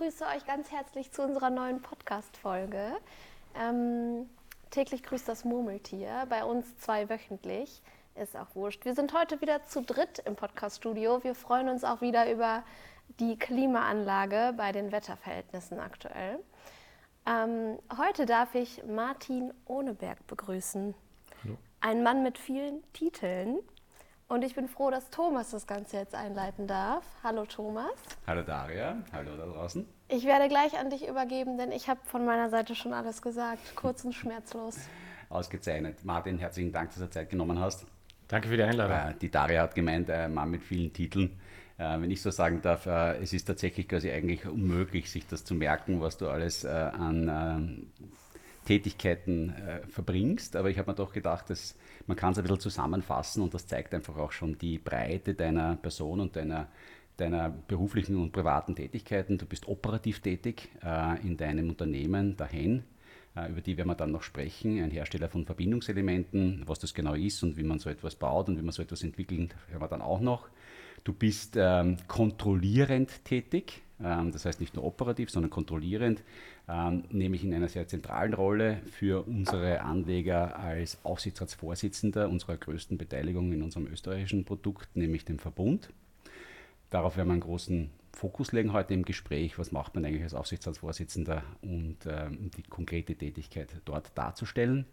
begrüße euch ganz herzlich zu unserer neuen Podcast-Folge. Ähm, täglich grüßt das Murmeltier, bei uns zweiwöchentlich. Ist auch wurscht. Wir sind heute wieder zu dritt im Podcast-Studio. Wir freuen uns auch wieder über die Klimaanlage bei den Wetterverhältnissen aktuell. Ähm, heute darf ich Martin Ohneberg begrüßen. Hallo. Ein Mann mit vielen Titeln. Und ich bin froh, dass Thomas das Ganze jetzt einleiten darf. Hallo Thomas. Hallo Daria, hallo da draußen. Ich werde gleich an dich übergeben, denn ich habe von meiner Seite schon alles gesagt. Kurz und schmerzlos. Ausgezeichnet. Martin, herzlichen Dank, dass du Zeit genommen hast. Danke für die Einladung. Äh, die Daria hat gemeint, ein Mann mit vielen Titeln. Äh, wenn ich so sagen darf, äh, es ist tatsächlich quasi eigentlich unmöglich, sich das zu merken, was du alles an Tätigkeiten verbringst. Aber ich habe mir doch gedacht, dass man kann es ein bisschen zusammenfassen und das zeigt einfach auch schon die Breite deiner Person und deiner, deiner beruflichen und privaten Tätigkeiten. Du bist operativ tätig äh, in deinem Unternehmen, der HEN, äh, über die werden wir dann noch sprechen, ein Hersteller von Verbindungselementen, was das genau ist und wie man so etwas baut und wie man so etwas entwickelt, hören wir dann auch noch. Du bist ähm, kontrollierend tätig, das heißt nicht nur operativ, sondern kontrollierend, ähm, nämlich in einer sehr zentralen Rolle für unsere Anleger als Aufsichtsratsvorsitzender unserer größten Beteiligung in unserem österreichischen Produkt, nämlich dem Verbund. Darauf werden wir einen großen Fokus legen heute im Gespräch, was macht man eigentlich als Aufsichtsratsvorsitzender und ähm, die konkrete Tätigkeit dort darzustellen.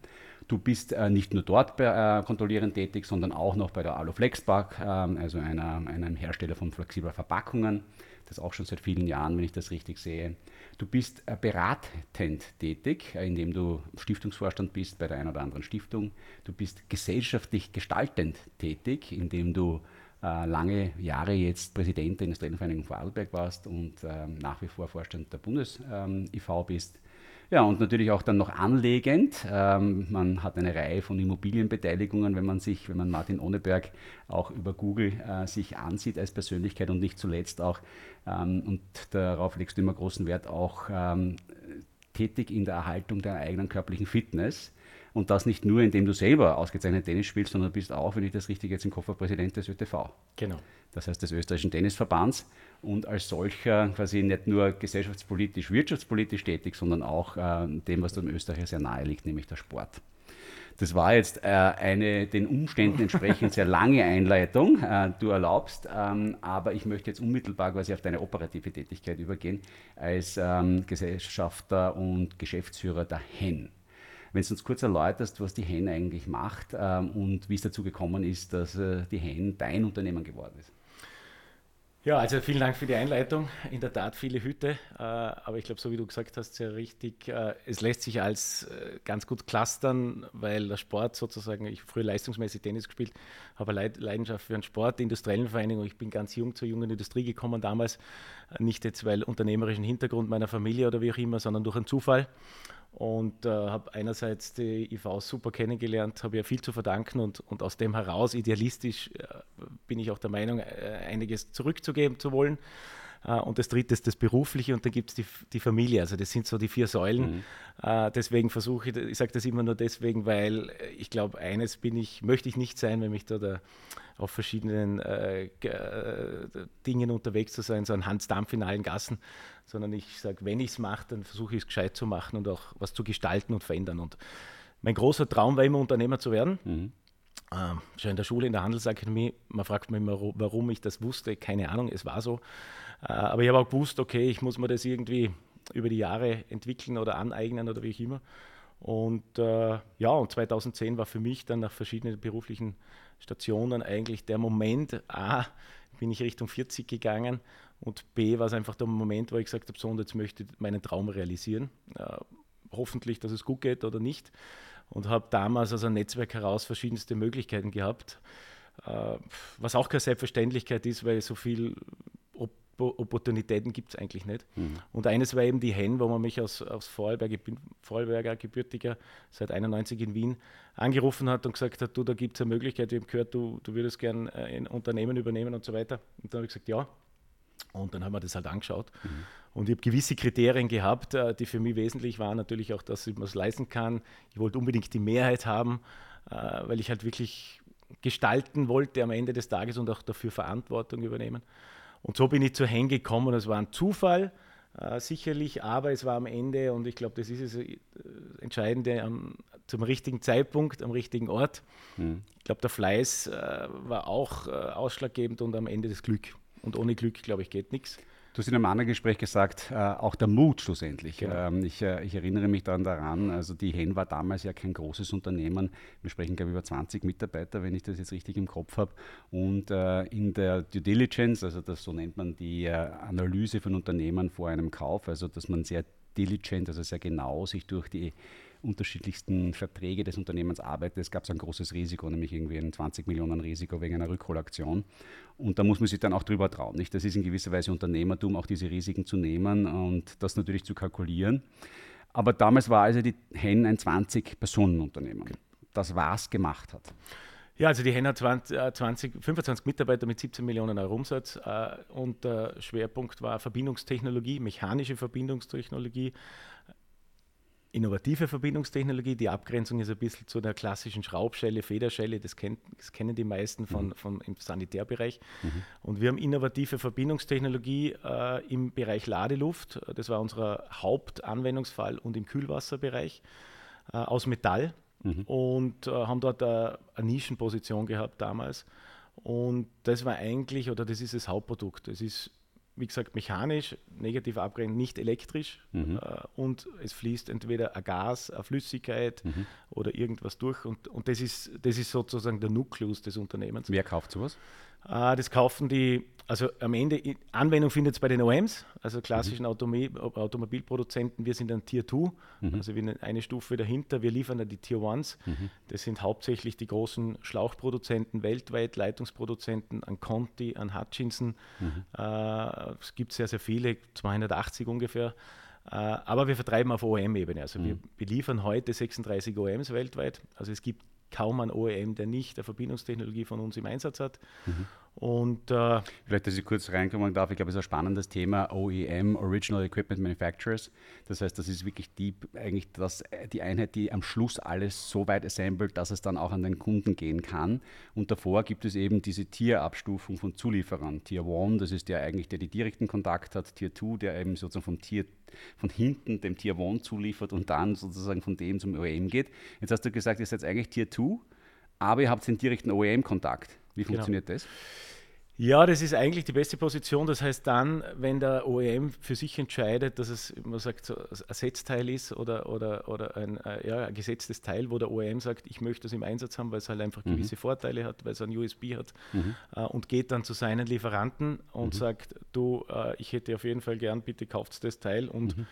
Du bist äh, nicht nur dort bei, äh, kontrollierend tätig, sondern auch noch bei der Aluflexpark, äh, also einer, einem Hersteller von flexibler Verpackungen, das auch schon seit vielen Jahren, wenn ich das richtig sehe. Du bist äh, beratend tätig, äh, indem du Stiftungsvorstand bist bei der einen oder anderen Stiftung. Du bist gesellschaftlich gestaltend tätig, indem du äh, lange Jahre jetzt Präsident der Industriellen Vereinigung Vorarlberg warst und ähm, nach wie vor Vorstand der Bundes-IV ähm, bist. Ja, und natürlich auch dann noch anlegend. Ähm, man hat eine Reihe von Immobilienbeteiligungen, wenn man sich, wenn man Martin Ohneberg auch über Google äh, sich ansieht als Persönlichkeit und nicht zuletzt auch, ähm, und darauf legst du immer großen Wert, auch ähm, tätig in der Erhaltung der eigenen körperlichen Fitness. Und das nicht nur, indem du selber ausgezeichnet Tennis spielst, sondern bist auch, wenn ich das richtig jetzt im Kopf habe, Präsident des ÖTV. Genau. Das heißt des österreichischen Tennisverbands und als solcher quasi nicht nur gesellschaftspolitisch, wirtschaftspolitisch tätig, sondern auch äh, dem, was dem Österreicher sehr nahe liegt, nämlich der Sport. Das war jetzt äh, eine den Umständen entsprechend sehr lange Einleitung, äh, du erlaubst, ähm, aber ich möchte jetzt unmittelbar quasi auf deine operative Tätigkeit übergehen als ähm, Gesellschafter und Geschäftsführer der HEN. Wenn du uns kurz erläuterst, was die HEN eigentlich macht ähm, und wie es dazu gekommen ist, dass äh, die HEN dein Unternehmen geworden ist. Ja, also vielen Dank für die Einleitung. In der Tat viele Hüte, äh, aber ich glaube, so wie du gesagt hast, sehr richtig. Äh, es lässt sich als äh, ganz gut clustern, weil der Sport sozusagen, ich habe früher leistungsmäßig Tennis gespielt, habe Leidenschaft für den Sport, die industriellen Vereinigung. Ich bin ganz jung zur jungen Industrie gekommen damals, nicht jetzt weil unternehmerischen Hintergrund meiner Familie oder wie auch immer, sondern durch einen Zufall und äh, habe einerseits die IV super kennengelernt, habe ja viel zu verdanken und, und aus dem heraus, idealistisch, äh, bin ich auch der Meinung, äh, einiges zurückzugeben zu wollen. Äh, und das dritte ist das Berufliche und dann gibt es die, die Familie. Also das sind so die vier Säulen. Mhm. Äh, deswegen versuche ich, ich sage das immer nur deswegen, weil ich glaube, eines bin ich, möchte ich nicht sein, wenn mich da der, auf verschiedenen äh, äh, Dingen unterwegs zu sein, so ein Hansdampf in allen Gassen, sondern ich sage, wenn ich es mache, dann versuche ich es gescheit zu machen und auch was zu gestalten und verändern. Und mein großer Traum war immer, Unternehmer zu werden. Mhm. Ähm, schon in der Schule, in der Handelsakademie, man fragt mich immer, warum ich das wusste, keine Ahnung, es war so. Äh, aber ich habe auch gewusst, okay, ich muss mir das irgendwie über die Jahre entwickeln oder aneignen oder wie auch immer. Und äh, ja, und 2010 war für mich dann nach verschiedenen beruflichen Stationen eigentlich der Moment, A, bin ich Richtung 40 gegangen und B, war es einfach der Moment, wo ich gesagt habe, so und jetzt möchte ich meinen Traum realisieren. Äh, hoffentlich, dass es gut geht oder nicht. Und habe damals aus einem Netzwerk heraus verschiedenste Möglichkeiten gehabt, äh, was auch keine Selbstverständlichkeit ist, weil so viel Opportunitäten gibt es eigentlich nicht. Mhm. Und eines war eben die Hen, wo man mich aus, aus Vorarlberg, ich bin Vorarlberger Gebürtiger, seit 91 in Wien, angerufen hat und gesagt hat, du, da gibt es eine Möglichkeit, wir haben gehört, du, du würdest gerne äh, ein Unternehmen übernehmen und so weiter. Und dann habe ich gesagt, ja. Und dann haben wir das halt angeschaut. Mhm. Und ich habe gewisse Kriterien gehabt, äh, die für mich wesentlich waren. Natürlich auch, dass ich mir es leisten kann. Ich wollte unbedingt die Mehrheit haben, äh, weil ich halt wirklich gestalten wollte am Ende des Tages und auch dafür Verantwortung übernehmen. Und so bin ich zu Hen gekommen. Es war ein Zufall, äh, sicherlich, aber es war am Ende, und ich glaube, das ist das äh, Entscheidende, am, zum richtigen Zeitpunkt, am richtigen Ort. Mhm. Ich glaube, der Fleiß äh, war auch äh, ausschlaggebend und am Ende das Glück. Und ohne Glück, glaube ich, geht nichts. Du hast in einem anderen Gespräch gesagt, äh, auch der Mut schlussendlich. Genau. Ähm, ich, äh, ich, erinnere mich daran, daran, also die Hen war damals ja kein großes Unternehmen. Wir sprechen, glaube ich, über 20 Mitarbeiter, wenn ich das jetzt richtig im Kopf habe. Und äh, in der Due Diligence, also das so nennt man die äh, Analyse von Unternehmen vor einem Kauf, also dass man sehr diligent, also sehr genau sich durch die unterschiedlichsten Verträge des Unternehmens arbeitet. Es gab so ein großes Risiko, nämlich irgendwie ein 20 Millionen Risiko wegen einer Rückholaktion. Und da muss man sich dann auch drüber trauen. Nicht? Das ist in gewisser Weise Unternehmertum, auch diese Risiken zu nehmen und das natürlich zu kalkulieren. Aber damals war also die Hen ein 20-Personen-Unternehmen, das was gemacht hat. Ja, also die Hen hat 20, 20, 25 Mitarbeiter mit 17 Millionen Euro Umsatz äh, und der Schwerpunkt war Verbindungstechnologie, mechanische Verbindungstechnologie, innovative Verbindungstechnologie. Die Abgrenzung ist ein bisschen zu der klassischen Schraubschelle, Federschelle, das, kennt, das kennen die meisten von, mhm. von, im Sanitärbereich. Mhm. Und wir haben innovative Verbindungstechnologie äh, im Bereich Ladeluft, das war unser Hauptanwendungsfall, und im Kühlwasserbereich äh, aus Metall. Mhm. Und äh, haben dort eine Nischenposition gehabt damals. Und das war eigentlich, oder das ist das Hauptprodukt. Es ist wie gesagt, mechanisch, negativ abgerechnet, nicht elektrisch. Mhm. Äh, und es fließt entweder ein Gas, eine Flüssigkeit mhm. oder irgendwas durch. Und, und das, ist, das ist sozusagen der Nukleus des Unternehmens. Wer kauft sowas? Äh, das kaufen die, also am Ende, Anwendung findet es bei den OEMs, also klassischen mhm. Automi Automobilproduzenten. Wir sind ein Tier 2, mhm. also wir sind eine Stufe dahinter. Wir liefern dann die Tier 1. Mhm. Das sind hauptsächlich die großen Schlauchproduzenten weltweit, Leitungsproduzenten an Conti, an Hutchinson. Mhm. Äh, es gibt sehr, sehr viele, 280 ungefähr. Äh, aber wir vertreiben auf OEM-Ebene. Also wir beliefern heute 36 OEMs weltweit. Also es gibt kaum ein OEM, der nicht eine Verbindungstechnologie von uns im Einsatz hat. Mhm. Und, äh, Vielleicht, dass ich kurz reinkommen darf, ich glaube, es ist ein spannendes Thema, OEM, Original Equipment Manufacturers. Das heißt, das ist wirklich die, eigentlich das, die Einheit, die am Schluss alles so weit assembled, dass es dann auch an den Kunden gehen kann. Und davor gibt es eben diese Tierabstufung von Zulieferern. Tier 1, das ist der eigentlich, der die direkten Kontakt hat. Tier 2, der eben sozusagen vom Tier von hinten dem Tier 1 zuliefert und dann sozusagen von dem zum OEM geht. Jetzt hast du gesagt, ihr seid eigentlich Tier 2, aber ihr habt den direkten OEM-Kontakt. Wie genau. funktioniert genau. das? Ja, das ist eigentlich die beste Position. Das heißt dann, wenn der OEM für sich entscheidet, dass es, man sagt, so ein Ersetzteil ist oder, oder, oder ein, äh, ja, ein gesetztes Teil, wo der OEM sagt, ich möchte das im Einsatz haben, weil es halt einfach mhm. gewisse Vorteile hat, weil es ein USB hat mhm. äh, und geht dann zu seinen Lieferanten und mhm. sagt, du, äh, ich hätte auf jeden Fall gern, bitte kauft das Teil und mhm.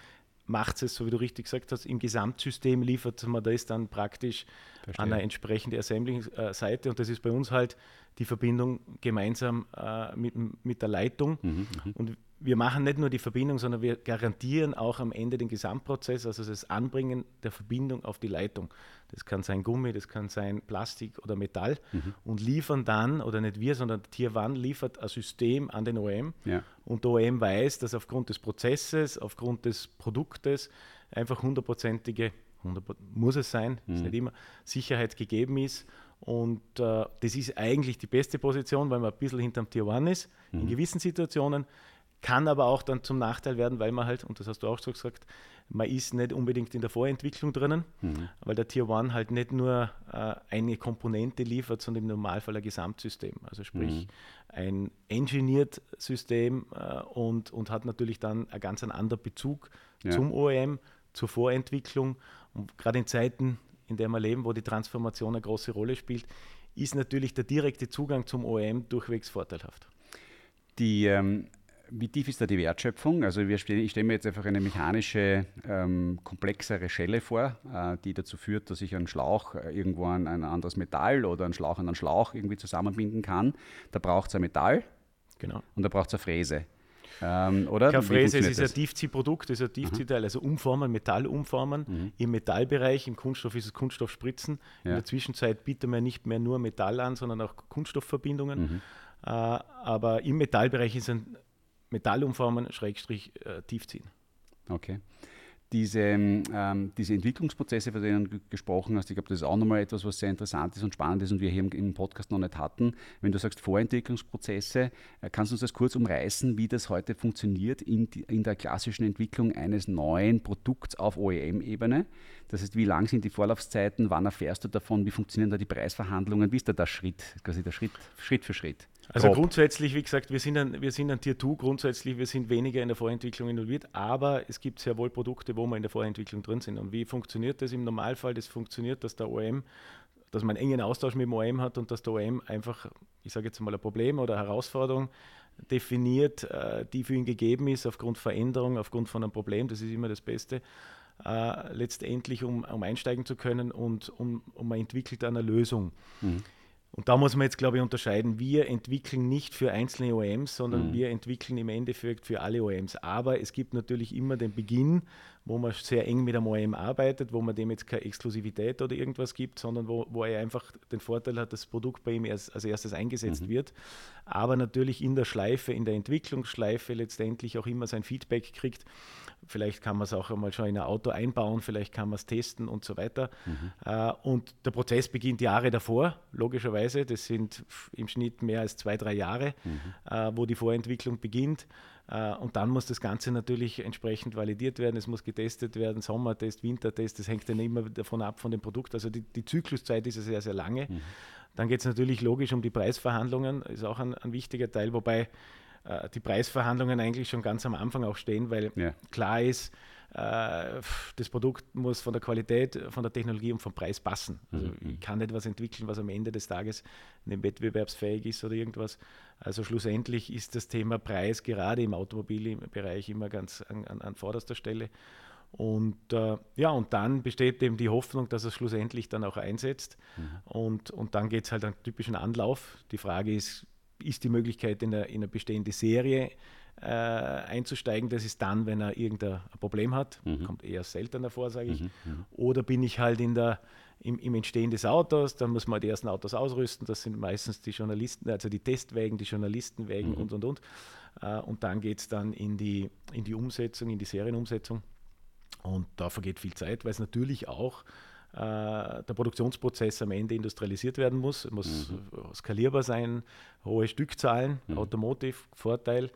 Macht es, so wie du richtig gesagt hast, im Gesamtsystem liefert man das dann praktisch Verstehe. an eine entsprechende Assembling-Seite und das ist bei uns halt die Verbindung gemeinsam äh, mit, mit der Leitung. Mhm, mhm, und wir machen nicht nur die Verbindung, sondern wir garantieren auch am Ende den Gesamtprozess, also das Anbringen der Verbindung auf die Leitung. Das kann sein Gummi, das kann sein Plastik oder Metall mhm. und liefern dann, oder nicht wir, sondern Tier One liefert ein System an den OEM ja. und der OEM weiß, dass aufgrund des Prozesses, aufgrund des Produktes einfach hundertprozentige, 100, muss es sein, mhm. ist nicht immer, Sicherheit gegeben ist und äh, das ist eigentlich die beste Position, weil man ein bisschen hinterm Tier 1 ist, mhm. in gewissen Situationen. Kann aber auch dann zum Nachteil werden, weil man halt, und das hast du auch so gesagt, man ist nicht unbedingt in der Vorentwicklung drinnen, mhm. weil der Tier 1 halt nicht nur äh, eine Komponente liefert, sondern im Normalfall ein Gesamtsystem. Also sprich mhm. ein engineert System äh, und, und hat natürlich dann einen ganz anderen Bezug ja. zum OEM, zur Vorentwicklung. Und gerade in Zeiten in der wir leben, wo die Transformation eine große Rolle spielt, ist natürlich der direkte Zugang zum OEM durchwegs vorteilhaft. Die, ähm, wie tief ist da die Wertschöpfung? Also wir stell, ich stelle mir jetzt einfach eine mechanische, ähm, komplexere Schelle vor, äh, die dazu führt, dass ich einen Schlauch äh, irgendwo an ein anderes Metall oder einen Schlauch an einen Schlauch irgendwie zusammenbinden kann. Da braucht es ein Metall genau. und da braucht es eine Fräse. Ähm, oder? Fräse, es ist ein Tiefziehprodukt, es ist ein Tiefziehteil, also umformen, Metall umformen. Mhm. Im Metallbereich, im Kunststoff ist es Kunststoffspritzen. Ja. In der Zwischenzeit bieten wir nicht mehr nur Metall an, sondern auch Kunststoffverbindungen. Mhm. Äh, aber im Metallbereich ist ein Metallumformen, Schrägstrich, äh, Tiefziehen. Okay. diese, ähm, diese Entwicklungsprozesse, von denen du gesprochen hast, ich glaube, das ist auch nochmal etwas, was sehr interessant ist und spannend ist und wir hier im, im Podcast noch nicht hatten. Wenn du sagst Vorentwicklungsprozesse, äh, kannst du uns das kurz umreißen, wie das heute funktioniert in, die, in der klassischen Entwicklung eines neuen Produkts auf OEM-Ebene? Das heißt, wie lang sind die Vorlaufzeiten, wann erfährst du davon, wie funktionieren da die Preisverhandlungen, wie ist da der Schritt, quasi der Schritt, Schritt für Schritt? Also Grob. grundsätzlich, wie gesagt, wir sind, ein, wir sind ein Tier 2 grundsätzlich, wir sind weniger in der Vorentwicklung involviert, aber es gibt sehr wohl Produkte, wo wir in der Vorentwicklung drin sind. Und wie funktioniert das im Normalfall? Das funktioniert, dass der OEM, dass man einen engen Austausch mit dem OEM hat und dass der OEM einfach, ich sage jetzt mal, ein Problem oder Herausforderung definiert, äh, die für ihn gegeben ist, aufgrund Veränderung, aufgrund von einem Problem, das ist immer das Beste. Uh, letztendlich, um, um, einsteigen zu können und um, um man entwickelt eine Lösung. Mhm. Und da muss man jetzt, glaube ich, unterscheiden. Wir entwickeln nicht für einzelne OEMs, sondern mhm. wir entwickeln im Endeffekt für alle OEMs. Aber es gibt natürlich immer den Beginn, wo man sehr eng mit einem OEM arbeitet, wo man dem jetzt keine Exklusivität oder irgendwas gibt, sondern wo, wo er einfach den Vorteil hat, dass das Produkt bei ihm erst, als erstes eingesetzt mhm. wird. Aber natürlich in der Schleife, in der Entwicklungsschleife letztendlich auch immer sein Feedback kriegt Vielleicht kann man es auch einmal schon in ein Auto einbauen, vielleicht kann man es testen und so weiter. Mhm. Äh, und der Prozess beginnt Jahre davor, logischerweise. Das sind im Schnitt mehr als zwei, drei Jahre, mhm. äh, wo die Vorentwicklung beginnt. Äh, und dann muss das Ganze natürlich entsprechend validiert werden. Es muss getestet werden, Sommertest, Wintertest. Das hängt dann immer davon ab von dem Produkt. Also die, die Zykluszeit ist ja sehr, sehr lange. Mhm. Dann geht es natürlich logisch um die Preisverhandlungen, ist auch ein, ein wichtiger Teil, wobei äh, die Preisverhandlungen eigentlich schon ganz am Anfang auch stehen, weil ja. klar ist, äh, das Produkt muss von der Qualität, von der Technologie und vom Preis passen. Also mhm. ich kann nicht was entwickeln, was am Ende des Tages nicht wettbewerbsfähig ist oder irgendwas. Also schlussendlich ist das Thema Preis gerade im Automobilbereich immer ganz an, an, an vorderster Stelle. Und äh, ja, und dann besteht eben die Hoffnung, dass es schlussendlich dann auch einsetzt. Mhm. Und, und dann geht es halt einen typischen Anlauf. Die Frage ist, ist die Möglichkeit, in eine, in eine bestehende Serie äh, einzusteigen. Das ist dann, wenn er irgendein Problem hat. Mhm. Kommt eher seltener vor, sage ich. Mhm. mhm. Oder bin ich halt in der, im, im, Entstehen des Autos, dann muss man die ersten Autos ausrüsten. Das sind meistens die Journalisten, also die Testwägen, die Journalistenwägen mhm. und und und. Äh, und dann geht es dann in die, in die Umsetzung, in die Serienumsetzung. Und da vergeht viel Zeit, weil es natürlich auch äh, der Produktionsprozess am Ende industrialisiert werden muss. Es muss mhm. skalierbar sein, hohe Stückzahlen, mhm. Automotive, Vorteil,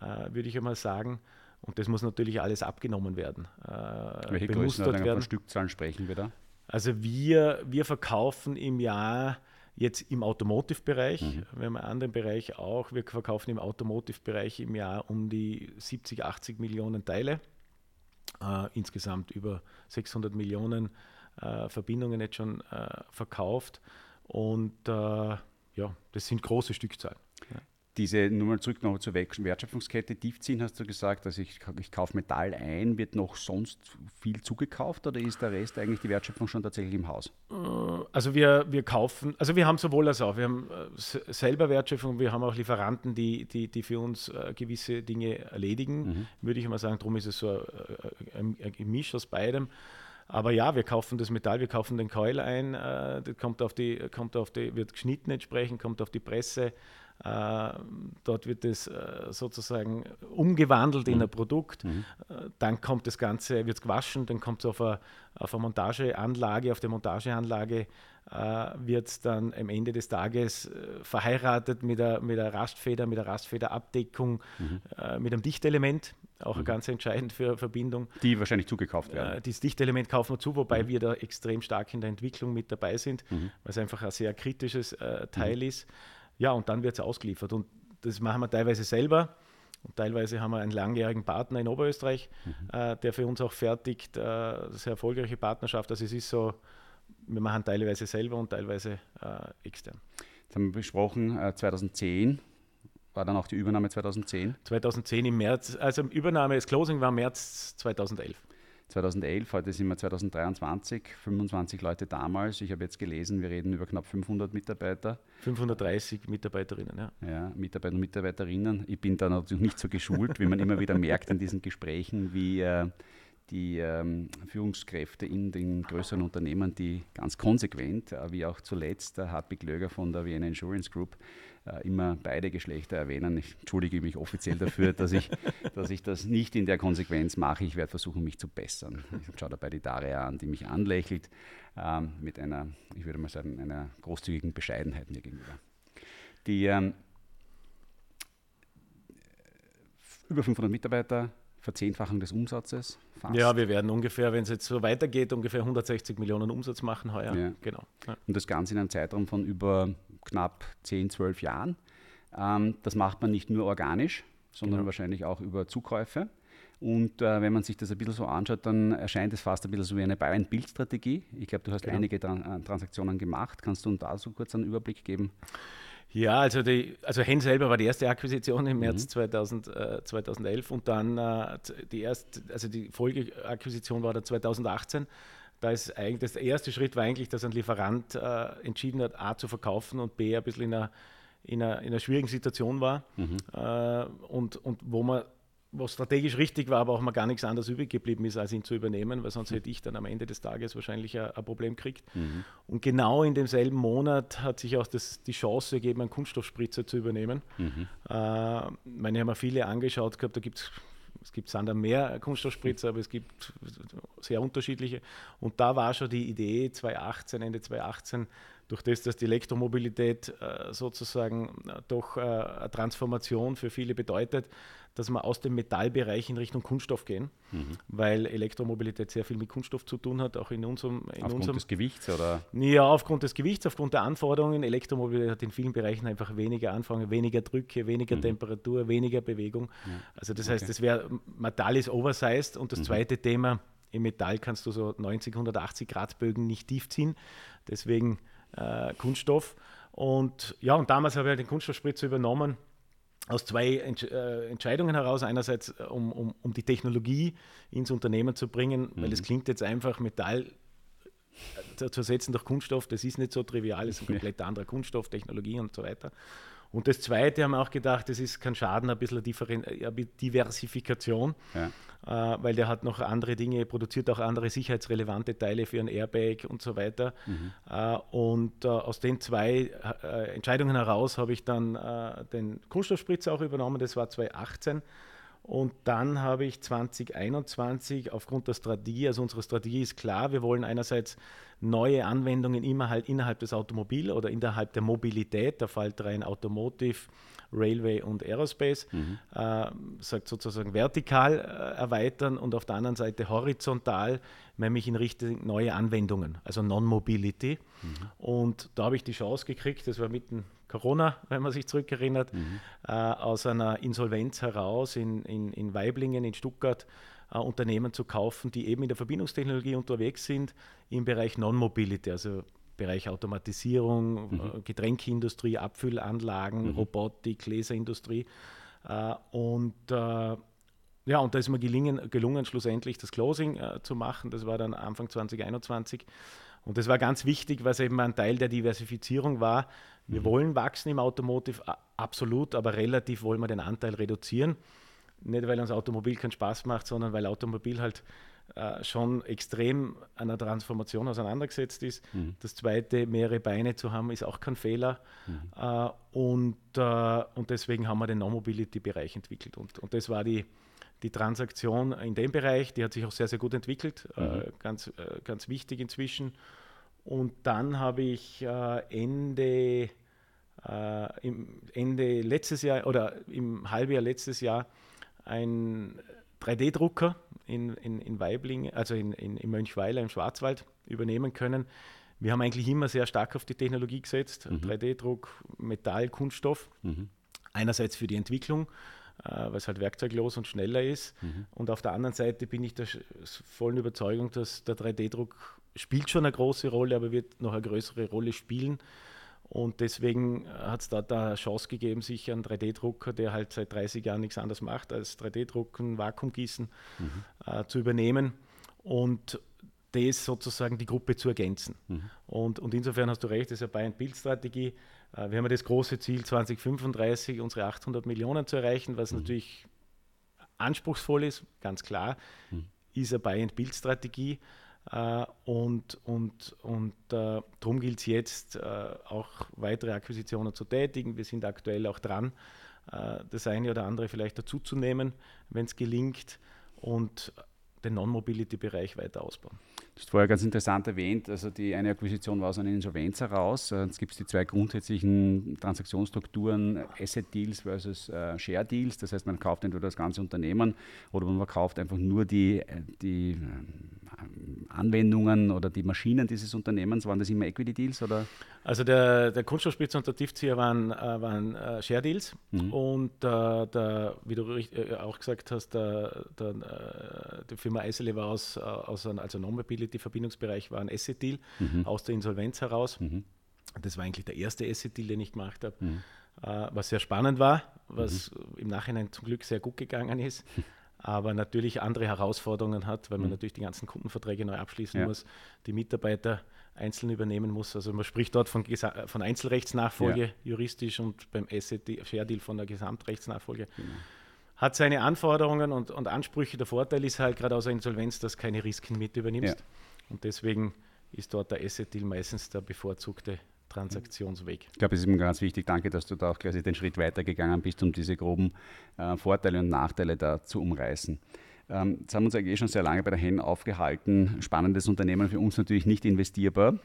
äh, würde ich einmal sagen. Und das muss natürlich alles abgenommen werden. Äh, Welche Größenordnung von Stückzahlen sprechen wir da? Also wir, wir verkaufen im Jahr jetzt im Automotive-Bereich, mhm. wir haben einen anderen Bereich auch, wir verkaufen im Automotive-Bereich im Jahr um die 70, 80 Millionen Teile. Äh, insgesamt über 600 Millionen äh, Verbindungen jetzt schon äh, verkauft. Und äh, ja, das sind große Stückzahlen. Ja. Diese, nur mal zurück noch zur Wertschöpfungskette, tiefziehen hast du gesagt, also ich, ich kaufe Metall ein, wird noch sonst viel zugekauft oder ist der Rest eigentlich die Wertschöpfung schon tatsächlich im Haus? Äh, also wir, wir kaufen, also wir haben sowohl als auch, wir haben äh, selber Wertschöpfung, wir haben auch Lieferanten, die, die, die für uns gewisse Dinge erledigen, mhm. würde ich mal sagen, darum ist es so ein, ein Gemisch aus beidem. Aber ja, wir kaufen das Metall, wir kaufen den Keul ein, äh, das kommt auf die, kommt auf die, wird geschnitten entsprechend, kommt auf die Presse. Äh, dort wird es äh, sozusagen umgewandelt mhm. in ein Produkt. Mhm. Äh, dann kommt das Ganze, wird gewaschen, dann kommt es auf eine, auf eine Montageanlage. Auf der Montageanlage äh, wird es dann am Ende des Tages äh, verheiratet mit der, mit der Rastfeder, mit der Rastfederabdeckung, mhm. mit einem Dichtelement auch mhm. ganz entscheidend für Verbindung. Die wahrscheinlich zugekauft werden. Äh, dieses Dichtelement kaufen wir zu, wobei mhm. wir da extrem stark in der Entwicklung mit dabei sind, mhm. weil es einfach ein sehr kritisches äh, Teil mhm. ist. Ja, und dann wird es ausgeliefert. Und das machen wir teilweise selber. Und teilweise haben wir einen langjährigen Partner in Oberösterreich, mhm. äh, der für uns auch fertigt. Äh, sehr erfolgreiche Partnerschaft. Also es ist so, wir machen teilweise selber und teilweise äh, extern. Jetzt haben wir besprochen, 2010 äh, war dann auch die Übernahme 2010? 2010 im März, also Übernahme, das Closing war März 2011. 2011, heute sind wir 2023, 25 Leute damals. Ich habe jetzt gelesen, wir reden über knapp 500 Mitarbeiter. 530 Mitarbeiterinnen, ja. Ja, Mitarbeiter und Mitarbeiterinnen. Ich bin da natürlich nicht so geschult, wie man immer wieder merkt in diesen Gesprächen, wie äh, die ähm, Führungskräfte in den größeren Unternehmen, die ganz konsequent, äh, wie auch zuletzt der Hartwig Löger von der Vienna Insurance Group, äh, immer beide Geschlechter erwähnen. Ich entschuldige mich offiziell dafür, dass ich, dass ich das nicht in der Konsequenz mache. Ich werde versuchen, mich zu bessern. Ich schaue dabei die Daria an, die mich anlächelt, ähm, mit einer, ich würde mal sagen, einer großzügigen Bescheidenheit mir gegenüber. Die ähm, über 500 Mitarbeiter, Verzehnfachung des Umsatzes. Fast. Ja, wir werden ungefähr, wenn es jetzt so weitergeht, ungefähr 160 Millionen Umsatz machen heuer. Ja. Genau. Ja. Und das Ganze in einem Zeitraum von über knapp 10, 12 Jahren. Ähm, das macht man nicht nur organisch, sondern genau. wahrscheinlich auch über Zukäufe. Und äh, wenn man sich das ein bisschen so anschaut, dann erscheint es fast ein bisschen so wie eine Buy-and-Build-Strategie. Ich glaube, du hast genau. einige Tran äh, Transaktionen gemacht. Kannst du uns da so kurz einen Überblick geben? Ja, also, die, also Hen selber war die erste Akquisition im März mhm. 2000, äh, 2011 und dann äh, die erste, also die Folgeakquisition war dann 2018. Da ist eigentlich der erste Schritt war eigentlich, dass ein Lieferant äh, entschieden hat, A zu verkaufen und B ein bisschen in einer, in einer, in einer schwierigen Situation war mhm. Äh, und, und wo man was strategisch richtig war, aber auch mal gar nichts anderes übrig geblieben ist, als ihn zu übernehmen, weil sonst hätte ich dann am Ende des Tages wahrscheinlich ein, ein Problem gekriegt. Mhm. Und genau in demselben Monat hat sich auch das, die Chance gegeben, einen Kunststoffspritzer zu übernehmen. Mhm. Äh, meine, haben wir viele angeschaut gehabt, da gibt es es gibt Sander mehr Kunststoffspritzer, aber es gibt sehr unterschiedliche. Und da war schon die Idee 2018, Ende 2018, durch das, dass die Elektromobilität äh, sozusagen äh, doch äh, eine Transformation für viele bedeutet, dass wir aus dem Metallbereich in Richtung Kunststoff gehen, mhm. weil Elektromobilität sehr viel mit Kunststoff zu tun hat, auch in unserem. In aufgrund unserem, des Gewichts oder? Ja, aufgrund des Gewichts, aufgrund der Anforderungen. Elektromobilität hat in vielen Bereichen einfach weniger Anforderungen, weniger Drücke, weniger mhm. Temperatur, weniger Bewegung. Ja. Also das okay. heißt, das wäre Metall ist oversized und das mhm. zweite Thema, im Metall kannst du so 90, 180 Grad Bögen nicht tief ziehen, deswegen äh, Kunststoff. Und ja, und damals habe ich halt den Kunststoffspritzer übernommen aus zwei Entsch äh, Entscheidungen heraus. Einerseits, äh, um, um, um die Technologie ins Unternehmen zu bringen, mhm. weil es klingt jetzt einfach, Metall äh, zu ersetzen durch Kunststoff, das ist nicht so trivial, es ist ein komplett anderer Kunststoff, Technologie und so weiter. Und das Zweite haben wir auch gedacht, das ist kein Schaden, ein bisschen Diversifikation, ja. äh, weil der hat noch andere Dinge, produziert auch andere sicherheitsrelevante Teile für ein Airbag und so weiter. Mhm. Äh, und äh, aus den zwei äh, Entscheidungen heraus habe ich dann äh, den Kunststoffspritzer auch übernommen, das war 2018. Und dann habe ich 2021 aufgrund der Strategie, also unsere Strategie ist klar, wir wollen einerseits neue Anwendungen immer halt innerhalb des Automobil oder innerhalb der Mobilität, da fällt rein Automotive, Railway und Aerospace, mhm. äh, sagt sozusagen vertikal äh, erweitern und auf der anderen Seite horizontal, nämlich in Richtung neue Anwendungen, also Non-Mobility. Mhm. Und da habe ich die Chance gekriegt, das war mitten Corona, wenn man sich zurückerinnert, mhm. äh, aus einer Insolvenz heraus in, in, in Weiblingen, in Stuttgart, äh, Unternehmen zu kaufen, die eben in der Verbindungstechnologie unterwegs sind im Bereich Non-Mobility, also Bereich Automatisierung, mhm. Äh, Getränkeindustrie, Abfüllanlagen, mhm. Robotik, Laserindustrie. Äh, und äh, ja, und da ist mir gelingen, gelungen, schlussendlich das Closing äh, zu machen. Das war dann Anfang 2021. Und das war ganz wichtig, weil es eben ein Teil der Diversifizierung war. Wir mhm. wollen wachsen im Automotive, absolut, aber relativ wollen wir den Anteil reduzieren. Nicht, weil uns Automobil keinen Spaß macht, sondern weil Automobil halt äh, schon extrem einer Transformation auseinandergesetzt ist. Mhm. Das zweite, mehrere Beine zu haben, ist auch kein Fehler. Mhm. Äh, und, äh, und deswegen haben wir den Non-Mobility-Bereich entwickelt. Und, und das war die, die Transaktion in dem Bereich, die hat sich auch sehr, sehr gut entwickelt, äh, mhm. ganz, äh, ganz wichtig inzwischen. Und dann habe ich äh, Ende, äh, Ende letztes Jahr oder im Halbjahr letztes Jahr ein 3D-Drucker in, in, in Weibling, also in, in, in Mönchweiler im Schwarzwald übernehmen können. Wir haben eigentlich immer sehr stark auf die Technologie gesetzt, mhm. 3D-Druck, Metall, Kunststoff. Mhm. Einerseits für die Entwicklung, äh, weil es halt werkzeuglos und schneller ist. Mhm. Und auf der anderen Seite bin ich der vollen Überzeugung, dass der 3D-Druck spielt schon eine große Rolle, aber wird noch eine größere Rolle spielen. Und deswegen hat es da, da eine Chance gegeben, sich einen 3D-Drucker, der halt seit 30 Jahren nichts anderes macht, als 3D-Drucken, Vakuumgießen mhm. äh, zu übernehmen und das sozusagen die Gruppe zu ergänzen. Mhm. Und, und insofern hast du recht, das ist eine Buy-and-Build-Strategie. Äh, wir haben ja das große Ziel, 2035 unsere 800 Millionen zu erreichen, was mhm. natürlich anspruchsvoll ist, ganz klar. Mhm ist eine Buy-and-Build-Strategie. Uh, und und, und uh, darum gilt es jetzt uh, auch weitere Akquisitionen zu tätigen. Wir sind aktuell auch dran, das eine oder andere vielleicht dazuzunehmen, wenn es gelingt. Und den Non-Mobility-Bereich weiter ausbauen. Du hast vorher ganz interessant erwähnt, also die eine Akquisition war aus einer Insolvenz heraus. Äh, jetzt gibt es die zwei grundsätzlichen Transaktionsstrukturen, Asset Deals versus äh, Share Deals. Das heißt, man kauft entweder das ganze Unternehmen oder man verkauft einfach nur die, äh, die äh, Anwendungen oder die Maschinen dieses Unternehmens. Waren das immer Equity Deals? Oder? Also der, der Kunststoffspitze und der Tiefzieher waren, äh, waren äh, Share Deals mhm. und der, wie du auch gesagt hast, der, der, die Firma Eisele war aus, aus einem, also Non-Mobility Mobility-Verbindungsbereich war ein Asset-Deal mhm. aus der Insolvenz heraus. Mhm. Das war eigentlich der erste Asset-Deal, den ich gemacht habe, mhm. äh, was sehr spannend war, was mhm. im Nachhinein zum Glück sehr gut gegangen ist. aber natürlich andere Herausforderungen hat, weil man mhm. natürlich die ganzen Kundenverträge neu abschließen ja. muss, die Mitarbeiter einzeln übernehmen muss. Also man spricht dort von, von Einzelrechtsnachfolge ja. juristisch und beim Asset Share Deal von der Gesamtrechtsnachfolge. Genau hat seine Anforderungen und, und Ansprüche. Der Vorteil ist halt gerade aus der Insolvenz, dass du keine Risiken mit übernimmst. Ja. Und deswegen ist dort der Asset-Deal meistens der bevorzugte Transaktionsweg. Ich glaube, es ist mir ganz wichtig. Danke, dass du da auch quasi den Schritt weitergegangen bist, um diese groben äh, Vorteile und Nachteile da zu umreißen. Ähm, jetzt haben wir uns eigentlich eh schon sehr lange bei der HEN aufgehalten. Spannendes Unternehmen, für uns natürlich nicht investierbar.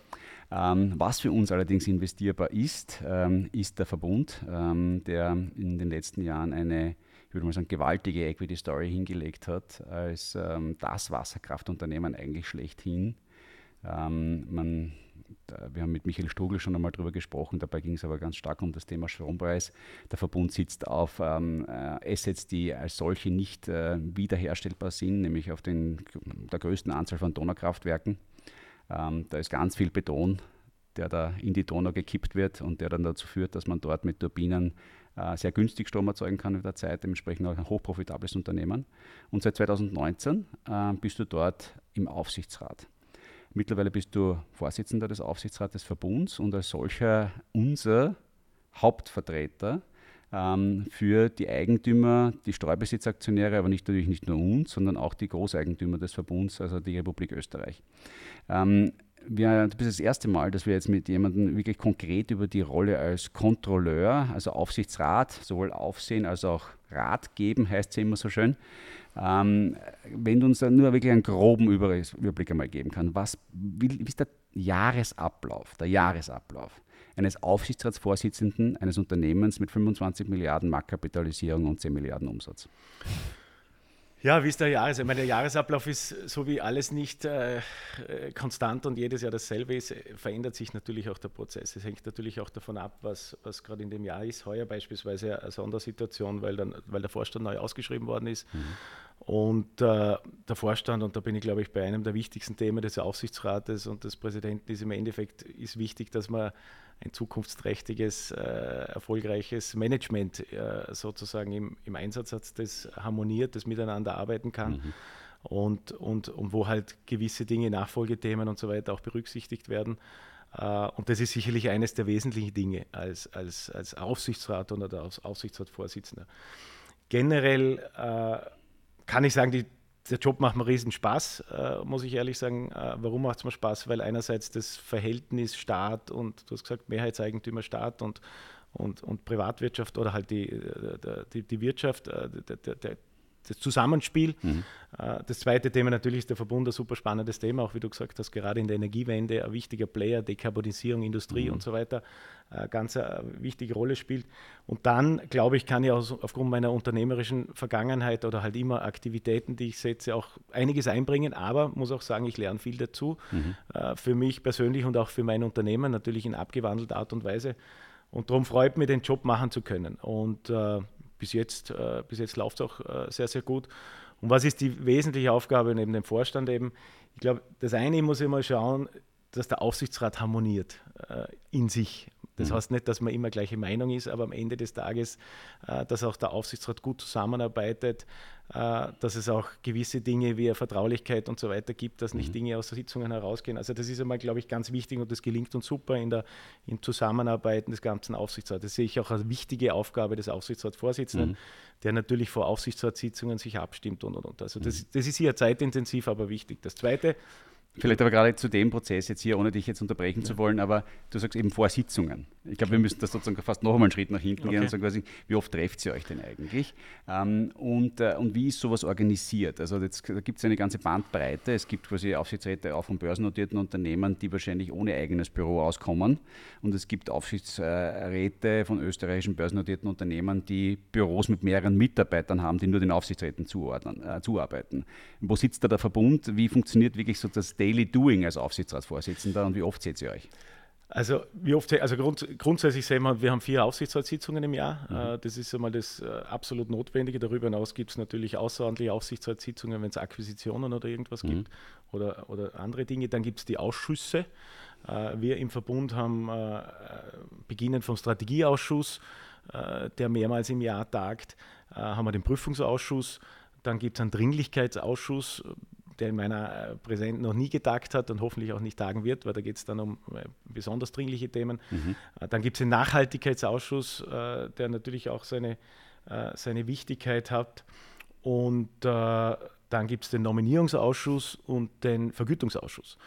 Ähm, was für uns allerdings investierbar ist, ähm, ist der Verbund, ähm, der in den letzten Jahren eine ich würde mal sagen, gewaltige Equity Story hingelegt hat, als ähm, das Wasserkraftunternehmen eigentlich schlechthin. Ähm, man, wir haben mit Michael Strugel schon einmal darüber gesprochen, dabei ging es aber ganz stark um das Thema Strompreis. Der Verbund sitzt auf ähm, äh, Assets, die als solche nicht äh, wiederherstellbar sind, nämlich auf den, der größten Anzahl von Donaukraftwerken. Ähm, da ist ganz viel Beton, der da in die Donau gekippt wird und der dann dazu führt, dass man dort mit Turbinen äh, sehr günstig Strom erzeugen kann mit der Zeit, dementsprechend auch ein hochprofitables Unternehmen. Und seit 2019 äh, bist du dort im Aufsichtsrat. Mittlerweile bist du Vorsitzender des Aufsichtsrats des Verbunds und als solcher unser Hauptvertreter ähm, für die Eigentümer, die Streubesitzaktionäre, aber nicht, natürlich nicht nur uns, sondern auch die Großeigentümer des Verbunds, also die Republik Österreich. Ähm, wir, das ist das erste Mal, dass wir jetzt mit jemandem wirklich konkret über die Rolle als Kontrolleur, also Aufsichtsrat, sowohl Aufsehen als auch Rat geben, heißt es immer so schön. Ähm, wenn du uns nur wirklich einen groben Überblick einmal geben kann, was wie, wie ist der Jahresablauf, der Jahresablauf eines Aufsichtsratsvorsitzenden eines Unternehmens mit 25 Milliarden Marktkapitalisierung und 10 Milliarden Umsatz? Ja, wie ist der Jahres? Ich meine, der Jahresablauf ist so wie alles nicht äh, äh, konstant und jedes Jahr dasselbe ist, verändert sich natürlich auch der Prozess. Es hängt natürlich auch davon ab, was, was gerade in dem Jahr ist. Heuer beispielsweise eine Sondersituation, weil, dann, weil der Vorstand neu ausgeschrieben worden ist. Mhm. Und äh, der Vorstand, und da bin ich, glaube ich, bei einem der wichtigsten Themen des Aufsichtsrates und des Präsidenten, ist im Endeffekt ist wichtig, dass man ein zukunftsträchtiges, äh, erfolgreiches Management äh, sozusagen im, im, Einsatz hat, das harmoniert, das miteinander arbeiten kann. Mhm. Und, und, und wo halt gewisse Dinge, Nachfolgethemen und so weiter auch berücksichtigt werden. Uh, und das ist sicherlich eines der wesentlichen Dinge als, als, als Aufsichtsrat oder als Aufsichtsratsvorsitzender. Generell uh, kann ich sagen, die, der Job macht mir riesen Spaß, äh, muss ich ehrlich sagen. Äh, warum macht es mir Spaß? Weil einerseits das Verhältnis Staat und du hast gesagt Mehrheitseigentümer Staat und, und, und Privatwirtschaft oder halt die, äh, die, die Wirtschaft, äh, der, der, das Zusammenspiel. Mhm. Äh, das zweite Thema natürlich ist der Verbund ein super spannendes Thema, auch wie du gesagt hast, gerade in der Energiewende ein wichtiger Player, Dekarbonisierung, Industrie mhm. und so weiter, eine ganz eine wichtige Rolle spielt. Und dann, glaube ich, kann ich auch aufgrund meiner unternehmerischen Vergangenheit oder halt immer Aktivitäten, die ich setze, auch einiges einbringen, aber muss auch sagen, ich lerne viel dazu. Mhm. Äh, für mich persönlich und auch für mein Unternehmen, natürlich in abgewandelter Art und Weise. Und darum freut mich, den Job machen zu können. Und äh, bis jetzt, äh, jetzt läuft es auch äh, sehr, sehr gut. Und was ist die wesentliche Aufgabe neben dem Vorstand eben? Ich glaube, das eine muss immer schauen, dass der Aufsichtsrat harmoniert äh, in sich. Das mhm. heißt nicht, dass man immer gleiche Meinung ist, aber am Ende des Tages, äh, dass auch der Aufsichtsrat gut zusammenarbeitet, äh, dass es auch gewisse Dinge wie Vertraulichkeit und so weiter gibt, dass nicht mhm. Dinge aus Sitzungen herausgehen. Also das ist einmal, glaube ich, ganz wichtig und das gelingt uns super in der im Zusammenarbeiten des ganzen Aufsichtsrats. Das sehe ich auch als wichtige Aufgabe des Aufsichtsratsvorsitzenden, mhm. der natürlich vor Aufsichtsratssitzungen sich abstimmt und und und. Also das, mhm. das ist hier zeitintensiv, aber wichtig. Das Zweite, Vielleicht aber gerade zu dem Prozess jetzt hier, ohne dich jetzt unterbrechen ja. zu wollen, aber du sagst eben Vorsitzungen. Ich glaube, wir müssen das sozusagen fast noch einmal einen Schritt nach hinten okay. gehen und sagen quasi, wie oft trefft ihr euch denn eigentlich? Ähm, und, äh, und wie ist sowas organisiert? Also jetzt, da gibt es eine ganze Bandbreite. Es gibt quasi Aufsichtsräte auch von börsennotierten Unternehmen, die wahrscheinlich ohne eigenes Büro auskommen. Und es gibt Aufsichtsräte von österreichischen börsennotierten Unternehmen, die Büros mit mehreren Mitarbeitern haben, die nur den Aufsichtsräten zuordnen, äh, zuarbeiten. Wo sitzt da der Verbund? Wie funktioniert wirklich so das Daily Doing als Aufsichtsratsvorsitzender und wie oft seht ihr euch? Also, wie oft, also grund, grundsätzlich sehen wir, wir haben vier Aufsichtsratssitzungen im Jahr. Mhm. Äh, das ist einmal das äh, absolut Notwendige. Darüber hinaus gibt es natürlich außerordentliche Aufsichtsratssitzungen, wenn es Akquisitionen oder irgendwas mhm. gibt oder, oder andere Dinge. Dann gibt es die Ausschüsse. Äh, wir im Verbund haben beginnend vom Strategieausschuss, der mehrmals im Jahr tagt, haben wir den Prüfungsausschuss. Dann gibt es einen Dringlichkeitsausschuss, der in meiner äh, Präsenz noch nie getagt hat und hoffentlich auch nicht tagen wird, weil da geht es dann um äh, besonders dringliche Themen. Mhm. Äh, dann gibt es den Nachhaltigkeitsausschuss, der natürlich auch seine, seine Wichtigkeit hat. Und dann gibt es den Nominierungsausschuss und den Vergütungsausschuss.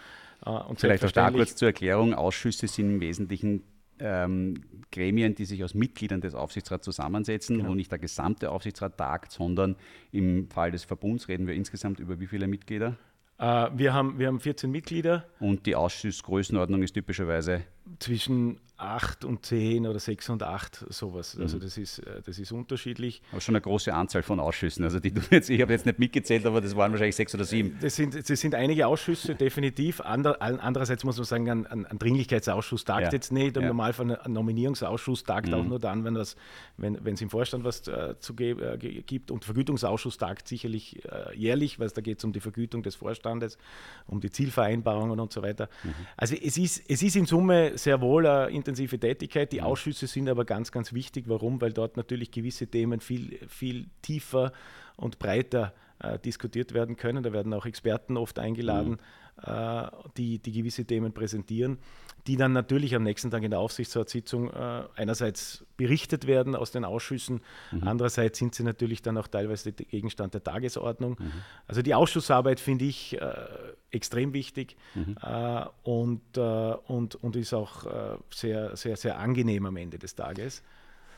Und Vielleicht auch da kurz zur Erklärung, Ausschüsse sind im Wesentlichen ähm, Gremien, die sich aus Mitgliedern des Aufsichtsrats zusammensetzen, genau. wo nicht der gesamte Aufsichtsrat tagt, sondern im Fall des Verbunds reden wir insgesamt über wie viele Mitglieder? Äh, wir, haben, wir haben 14 Mitglieder. Und die Ausschussgrößenordnung ist typischerweise? Zwischen 8 und 10 oder 6 und 8, sowas. Mhm. Also das ist, äh, das ist unterschiedlich. Aber schon eine große Anzahl von Ausschüssen. Also die jetzt, ich habe jetzt nicht mitgezählt, aber das waren wahrscheinlich sechs oder sieben. Das sind, das sind einige Ausschüsse, definitiv. Ander, andererseits muss man sagen, ein, ein Dringlichkeitsausschuss tagt ja. jetzt nicht. Im ja. Normalfall ein Nominierungsausschuss tagt mhm. auch nur dann, wenn es wenn, im Vorstand was äh, zu äh, gibt. Und Vergütungsausschuss tagt sicherlich äh, jährlich, weil da geht es um die Vergütung des Vorstandes, um die Zielvereinbarungen und so weiter. Mhm. Also es ist, es ist in Summe sehr wohl eine intensive Tätigkeit. Die mhm. Ausschüsse sind aber ganz, ganz wichtig. Warum? Weil dort natürlich gewisse Themen viel, viel tiefer und breiter äh, diskutiert werden können. Da werden auch Experten oft eingeladen, mhm. äh, die, die gewisse Themen präsentieren, die dann natürlich am nächsten Tag in der Aufsichtsratssitzung äh, einerseits berichtet werden aus den Ausschüssen, mhm. andererseits sind sie natürlich dann auch teilweise Gegenstand der Tagesordnung. Mhm. Also die Ausschussarbeit finde ich äh, extrem wichtig mhm. Äh, und, äh, und, und ist auch sehr, sehr, sehr angenehm am Ende des Tages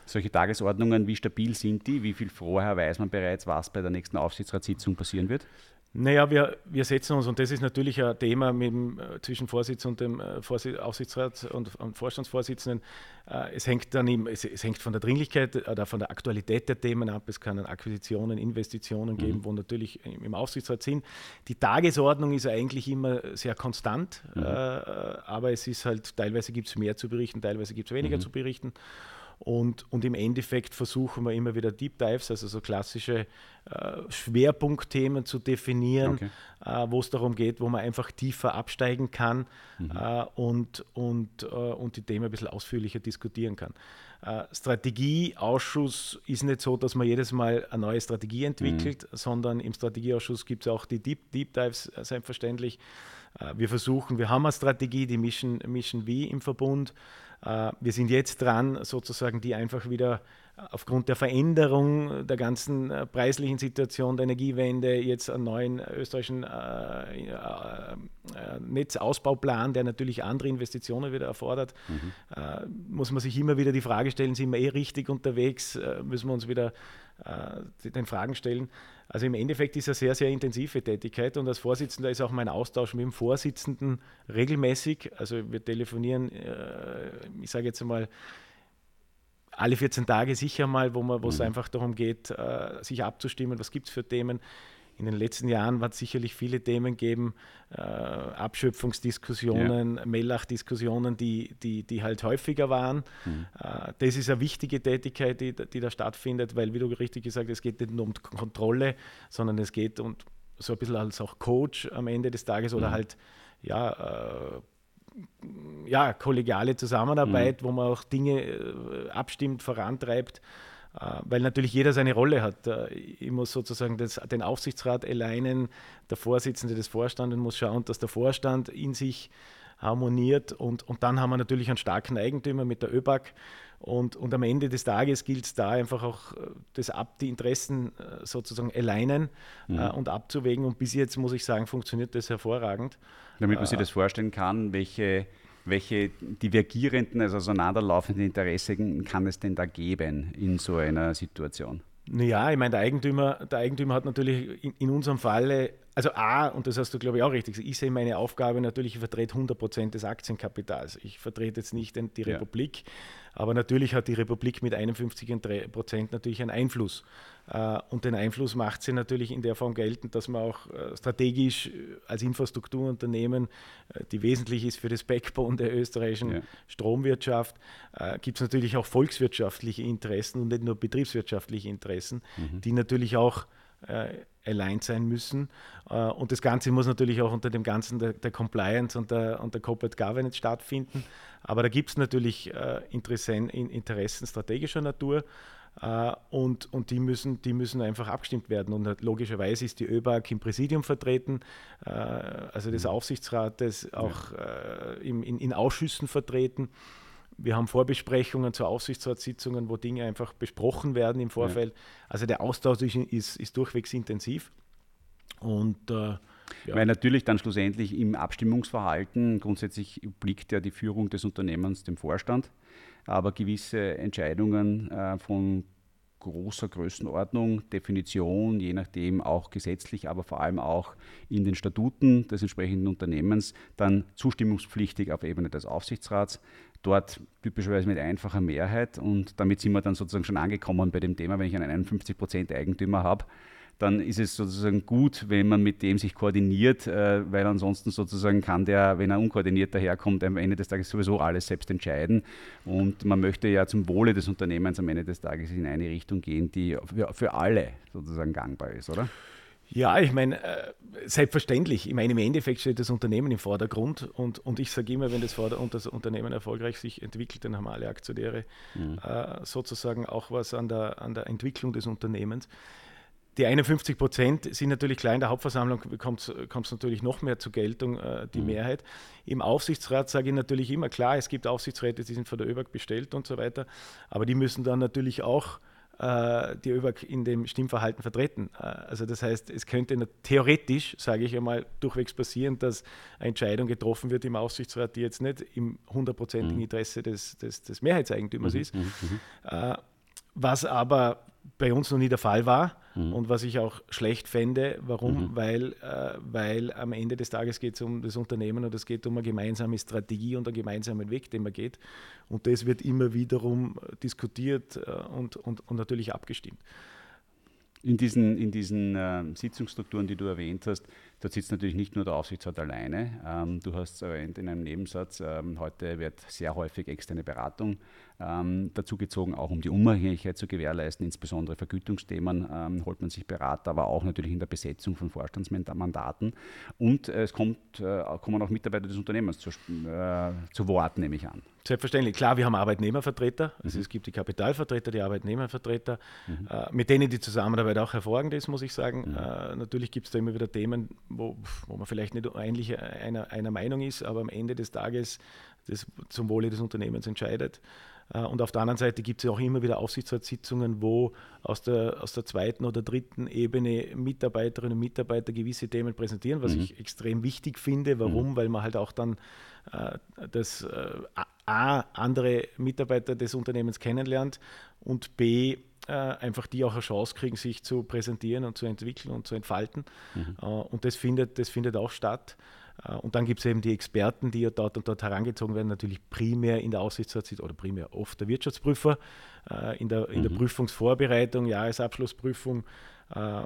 solche Tagesordnungen, wie stabil sind die? Wie viel vorher weiß man bereits, was bei der nächsten Aufsichtsratssitzung passieren wird? Naja, wir, wir setzen uns, und das ist natürlich ein Thema mit dem, äh, zwischen Vorsitz und dem äh, Vorsitz, Aufsichtsrat und, und Vorstandsvorsitzenden. Äh, es hängt dann im, es, es, hängt von der Dringlichkeit oder von der Aktualität der Themen ab. Es kann Akquisitionen, Investitionen mhm. geben, wo natürlich im Aufsichtsrat sind. Die Tagesordnung ist eigentlich immer sehr konstant, mhm. äh, aber es ist halt, teilweise gibt es mehr zu berichten, teilweise gibt es weniger mhm. zu berichten. Und, und im Endeffekt versuchen wir immer wieder Deep Dives, also so klassische äh, Schwerpunktthemen zu definieren, okay. äh, wo es darum geht, wo man einfach tiefer absteigen kann mhm. äh, und, und, äh, und die Themen ein bisschen ausführlicher diskutieren kann. Äh, Strategieausschuss ist nicht so, dass man jedes Mal eine neue Strategie entwickelt, mhm. sondern im Strategieausschuss gibt es auch die Deep, Deep Dives, äh, selbstverständlich. wir versuchen, wir haben eine Strategie, die Mission, Mission V im Verbund. Äh, wir sind jetzt dran, sozusagen die einfach wieder aufgrund der Veränderung der ganzen äh, preislichen Situation der Energiewende jetzt einen neuen österreichischen äh, äh, Netzausbauplan, der natürlich andere Investitionen wieder erfordert, mhm. äh, muss man sich immer wieder die Frage stellen, sind wir eh richtig unterwegs, äh, müssen wir uns wieder äh, den Fragen stellen. Also im Endeffekt ist es eine sehr, sehr intensive Tätigkeit und als Vorsitzender ist auch mein Austausch mit dem Vorsitzenden regelmäßig. Also wir telefonieren, ich sage jetzt einmal, alle 14 Tage sicher mal, wo man, wo es mhm. einfach darum geht, äh, sich abzustimmen, was gibt es für Themen. In den letzten Jahren wird es sicherlich viele Themen geben, äh, Abschöpfungsdiskussionen, ja. Mellach-Diskussionen, die, die, die halt häufiger waren. Mhm. Äh, das ist eine wichtige Tätigkeit, die, die da stattfindet, weil, wie du richtig gesagt hast, es geht nicht nur um Kontrolle, sondern es geht um so ein bisschen als auch Coach am Ende des Tages oder mhm. halt ja, äh, ja, kollegiale Zusammenarbeit, mhm. wo man auch Dinge äh, abstimmt, vorantreibt, äh, weil natürlich jeder seine Rolle hat. Äh, ich muss sozusagen das, den Aufsichtsrat alleinen, der Vorsitzende des Vorstandes muss schauen, dass der Vorstand in sich harmoniert und, und dann haben wir natürlich einen starken Eigentümer mit der ÖBAG und, und am Ende des Tages gilt es da einfach auch äh, das ab, die Interessen äh, sozusagen alleinen mhm. äh, und abzuwägen. Und bis jetzt muss ich sagen, funktioniert das hervorragend. Damit man sich das vorstellen kann, welche, welche divergierenden, also auseinanderlaufenden Interessen kann es denn da geben in so einer Situation? Naja, ich meine, der Eigentümer, der Eigentümer hat natürlich in, in unserem Falle, also A, und das hast du, glaube ich, auch richtig gesagt, ich sehe meine Aufgabe natürlich, ich vertrete 100 Prozent des Aktienkapitals. Ich vertrete jetzt nicht die Republik. Ja. Aber natürlich hat die Republik mit 51 Prozent natürlich einen Einfluss. Äh, und den Einfluss macht sie natürlich in der Form geltend, dass man auch äh, strategisch äh, als Infrastrukturunternehmen, die wesentlich ist für das Backbone der österreichischen ja. Stromwirtschaft, gibt es natürlich auch volkswirtschaftliche Interessen und nicht nur betriebswirtschaftliche Interessen, mhm. die natürlich auch aligned sein müssen. und das Ganze muss natürlich auch unter dem Ganzen der, der Compliance und der, und der Corporate Governance stattfinden. Aber da gibt es natürlich äh, Interessen, Interessen strategischer Natur äh, und, und die, müssen, die müssen einfach abgestimmt werden. Und logischerweise ist die ÖBAG im Präsidium vertreten, äh, also des mhm. Aufsichtsrates, auch. Äh, im, in, in Ausschüssen vertreten. Wir haben Vorbesprechungen zu Aufsichtsratssitzungen, wo Dinge einfach besprochen werden im Vorfeld. Ja. Also der Austausch ist, ist durchwegs intensiv. Und äh, ja. Weil natürlich dann schlussendlich im Abstimmungsverhalten grundsätzlich obliegt ja die Führung des Unternehmens dem Vorstand, aber gewisse Entscheidungen äh, von großer Größenordnung, Definition, je nachdem auch gesetzlich, aber vor allem auch in den Statuten des entsprechenden Unternehmens, dann zustimmungspflichtig auf Ebene des Aufsichtsrats, dort typischerweise mit einfacher Mehrheit. Und damit sind wir dann sozusagen schon angekommen bei dem Thema, wenn ich einen 51% Eigentümer habe, dann ist es sozusagen gut, wenn man mit dem sich koordiniert, äh, weil ansonsten sozusagen kann der, wenn er unkoordiniert daherkommt, am Ende des Tages sowieso alles selbst entscheiden. Und man möchte ja zum Wohle des Unternehmens am Ende des Tages in eine Richtung gehen, die für, für alle sozusagen gangbar ist, oder? Ja, ich meine, äh, selbstverständlich. Ich meine, im Endeffekt steht das Unternehmen im Vordergrund und, und ich sage immer, wenn das, Vorder und das Unternehmen erfolgreich sich entwickelt, dann haben alle Aktionäre mhm. äh, sozusagen auch was an der, an der Entwicklung des Unternehmens. Die 51 Prozent sind natürlich klar, in der Hauptversammlung kommt es natürlich noch mehr zur Geltung, äh, die mhm. Mehrheit. Im Aufsichtsrat sage ich natürlich immer, klar, es gibt Aufsichtsräte, die sind von der ÖBAG bestellt und so weiter, aber die müssen dann natürlich auch äh, die ÖBAG in dem Stimmverhalten vertreten. Äh, also das heißt, es könnte theoretisch, sage ich einmal, durchwegs passieren, dass eine Entscheidung getroffen wird im Aufsichtsrat, die jetzt nicht im hundertprozentigen mhm. Interesse des, des, des Mehrheitseigentümers mhm. ist. Mhm. mhm. Äh, was aber bei uns noch nie der Fall war mhm. und was ich auch schlecht fände. Warum? Mhm. Weil, äh, weil am Ende des Tages geht es um das Unternehmen und es geht um eine gemeinsame Strategie und einen gemeinsamen Weg, den man geht. Und das wird immer wiederum diskutiert äh, und, und, und natürlich abgestimmt. In diesen, in diesen äh, Sitzungsstrukturen, die du erwähnt hast, dort sitzt natürlich nicht nur der Aufsichtsrat alleine. Ähm, du hast erwähnt in einem Nebensatz, ähm, heute wird sehr häufig externe Beratung ähm, dazugezogen, auch um die Unabhängigkeit zu gewährleisten, insbesondere Vergütungsthemen ähm, holt man sich Berater, aber auch natürlich in der Besetzung von Vorstandsmandaten. Und äh, es kommt, äh, kommen auch Mitarbeiter des Unternehmens zu, äh, zu Wort, nehme ich an. Selbstverständlich. Klar, wir haben Arbeitnehmervertreter, also mhm. es gibt die Kapitalvertreter, die Arbeitnehmervertreter, mhm. äh, mit denen die Zusammenarbeit auch hervorragend ist, muss ich sagen. Mhm. Äh, natürlich gibt es da immer wieder Themen, wo, wo man vielleicht nicht ähnlich einer, einer Meinung ist, aber am Ende des Tages das zum Wohle des Unternehmens entscheidet. Äh, und auf der anderen Seite gibt es ja auch immer wieder Aufsichtsratssitzungen, wo aus der, aus der zweiten oder dritten Ebene Mitarbeiterinnen und Mitarbeiter gewisse Themen präsentieren, was mhm. ich extrem wichtig finde. Warum? Mhm. Weil man halt auch dann äh, das äh, A, andere Mitarbeiter des Unternehmens kennenlernt und B, äh, einfach die auch eine Chance kriegen, sich zu präsentieren und zu entwickeln und zu entfalten. Mhm. Äh, und das findet, das findet auch statt. Äh, und dann gibt es eben die Experten, die ja dort und dort herangezogen werden, natürlich primär in der Aufsichtsratssitzung oder primär oft der Wirtschaftsprüfer äh, in, der, in mhm. der Prüfungsvorbereitung, Jahresabschlussprüfung äh,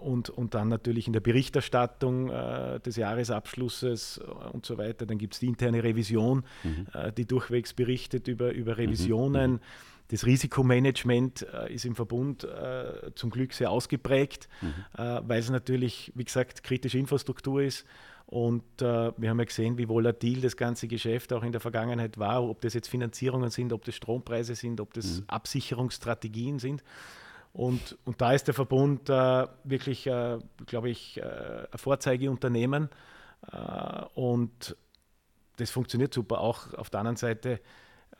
und, und dann natürlich in der Berichterstattung äh, des Jahresabschlusses und so weiter. Dann gibt es die interne Revision, mhm. äh, die durchwegs berichtet über, über mhm. Revisionen. Mhm. Das Risikomanagement äh, ist im Verbund zum Glück sehr ausgeprägt, mhm. weil es natürlich, wie gesagt, kritische Infrastruktur ist Und äh, wir haben ja gesehen, wie volatil das ganze Geschäft auch in der Vergangenheit war, ob das jetzt Finanzierungen sind, ob das Strompreise sind, ob das mhm. Absicherungsstrategien sind. Und, und da ist der Verbund äh, wirklich, äh, glaube ich, äh, ein Vorzeigeunternehmen. Äh, und das funktioniert super. Auch auf der anderen Seite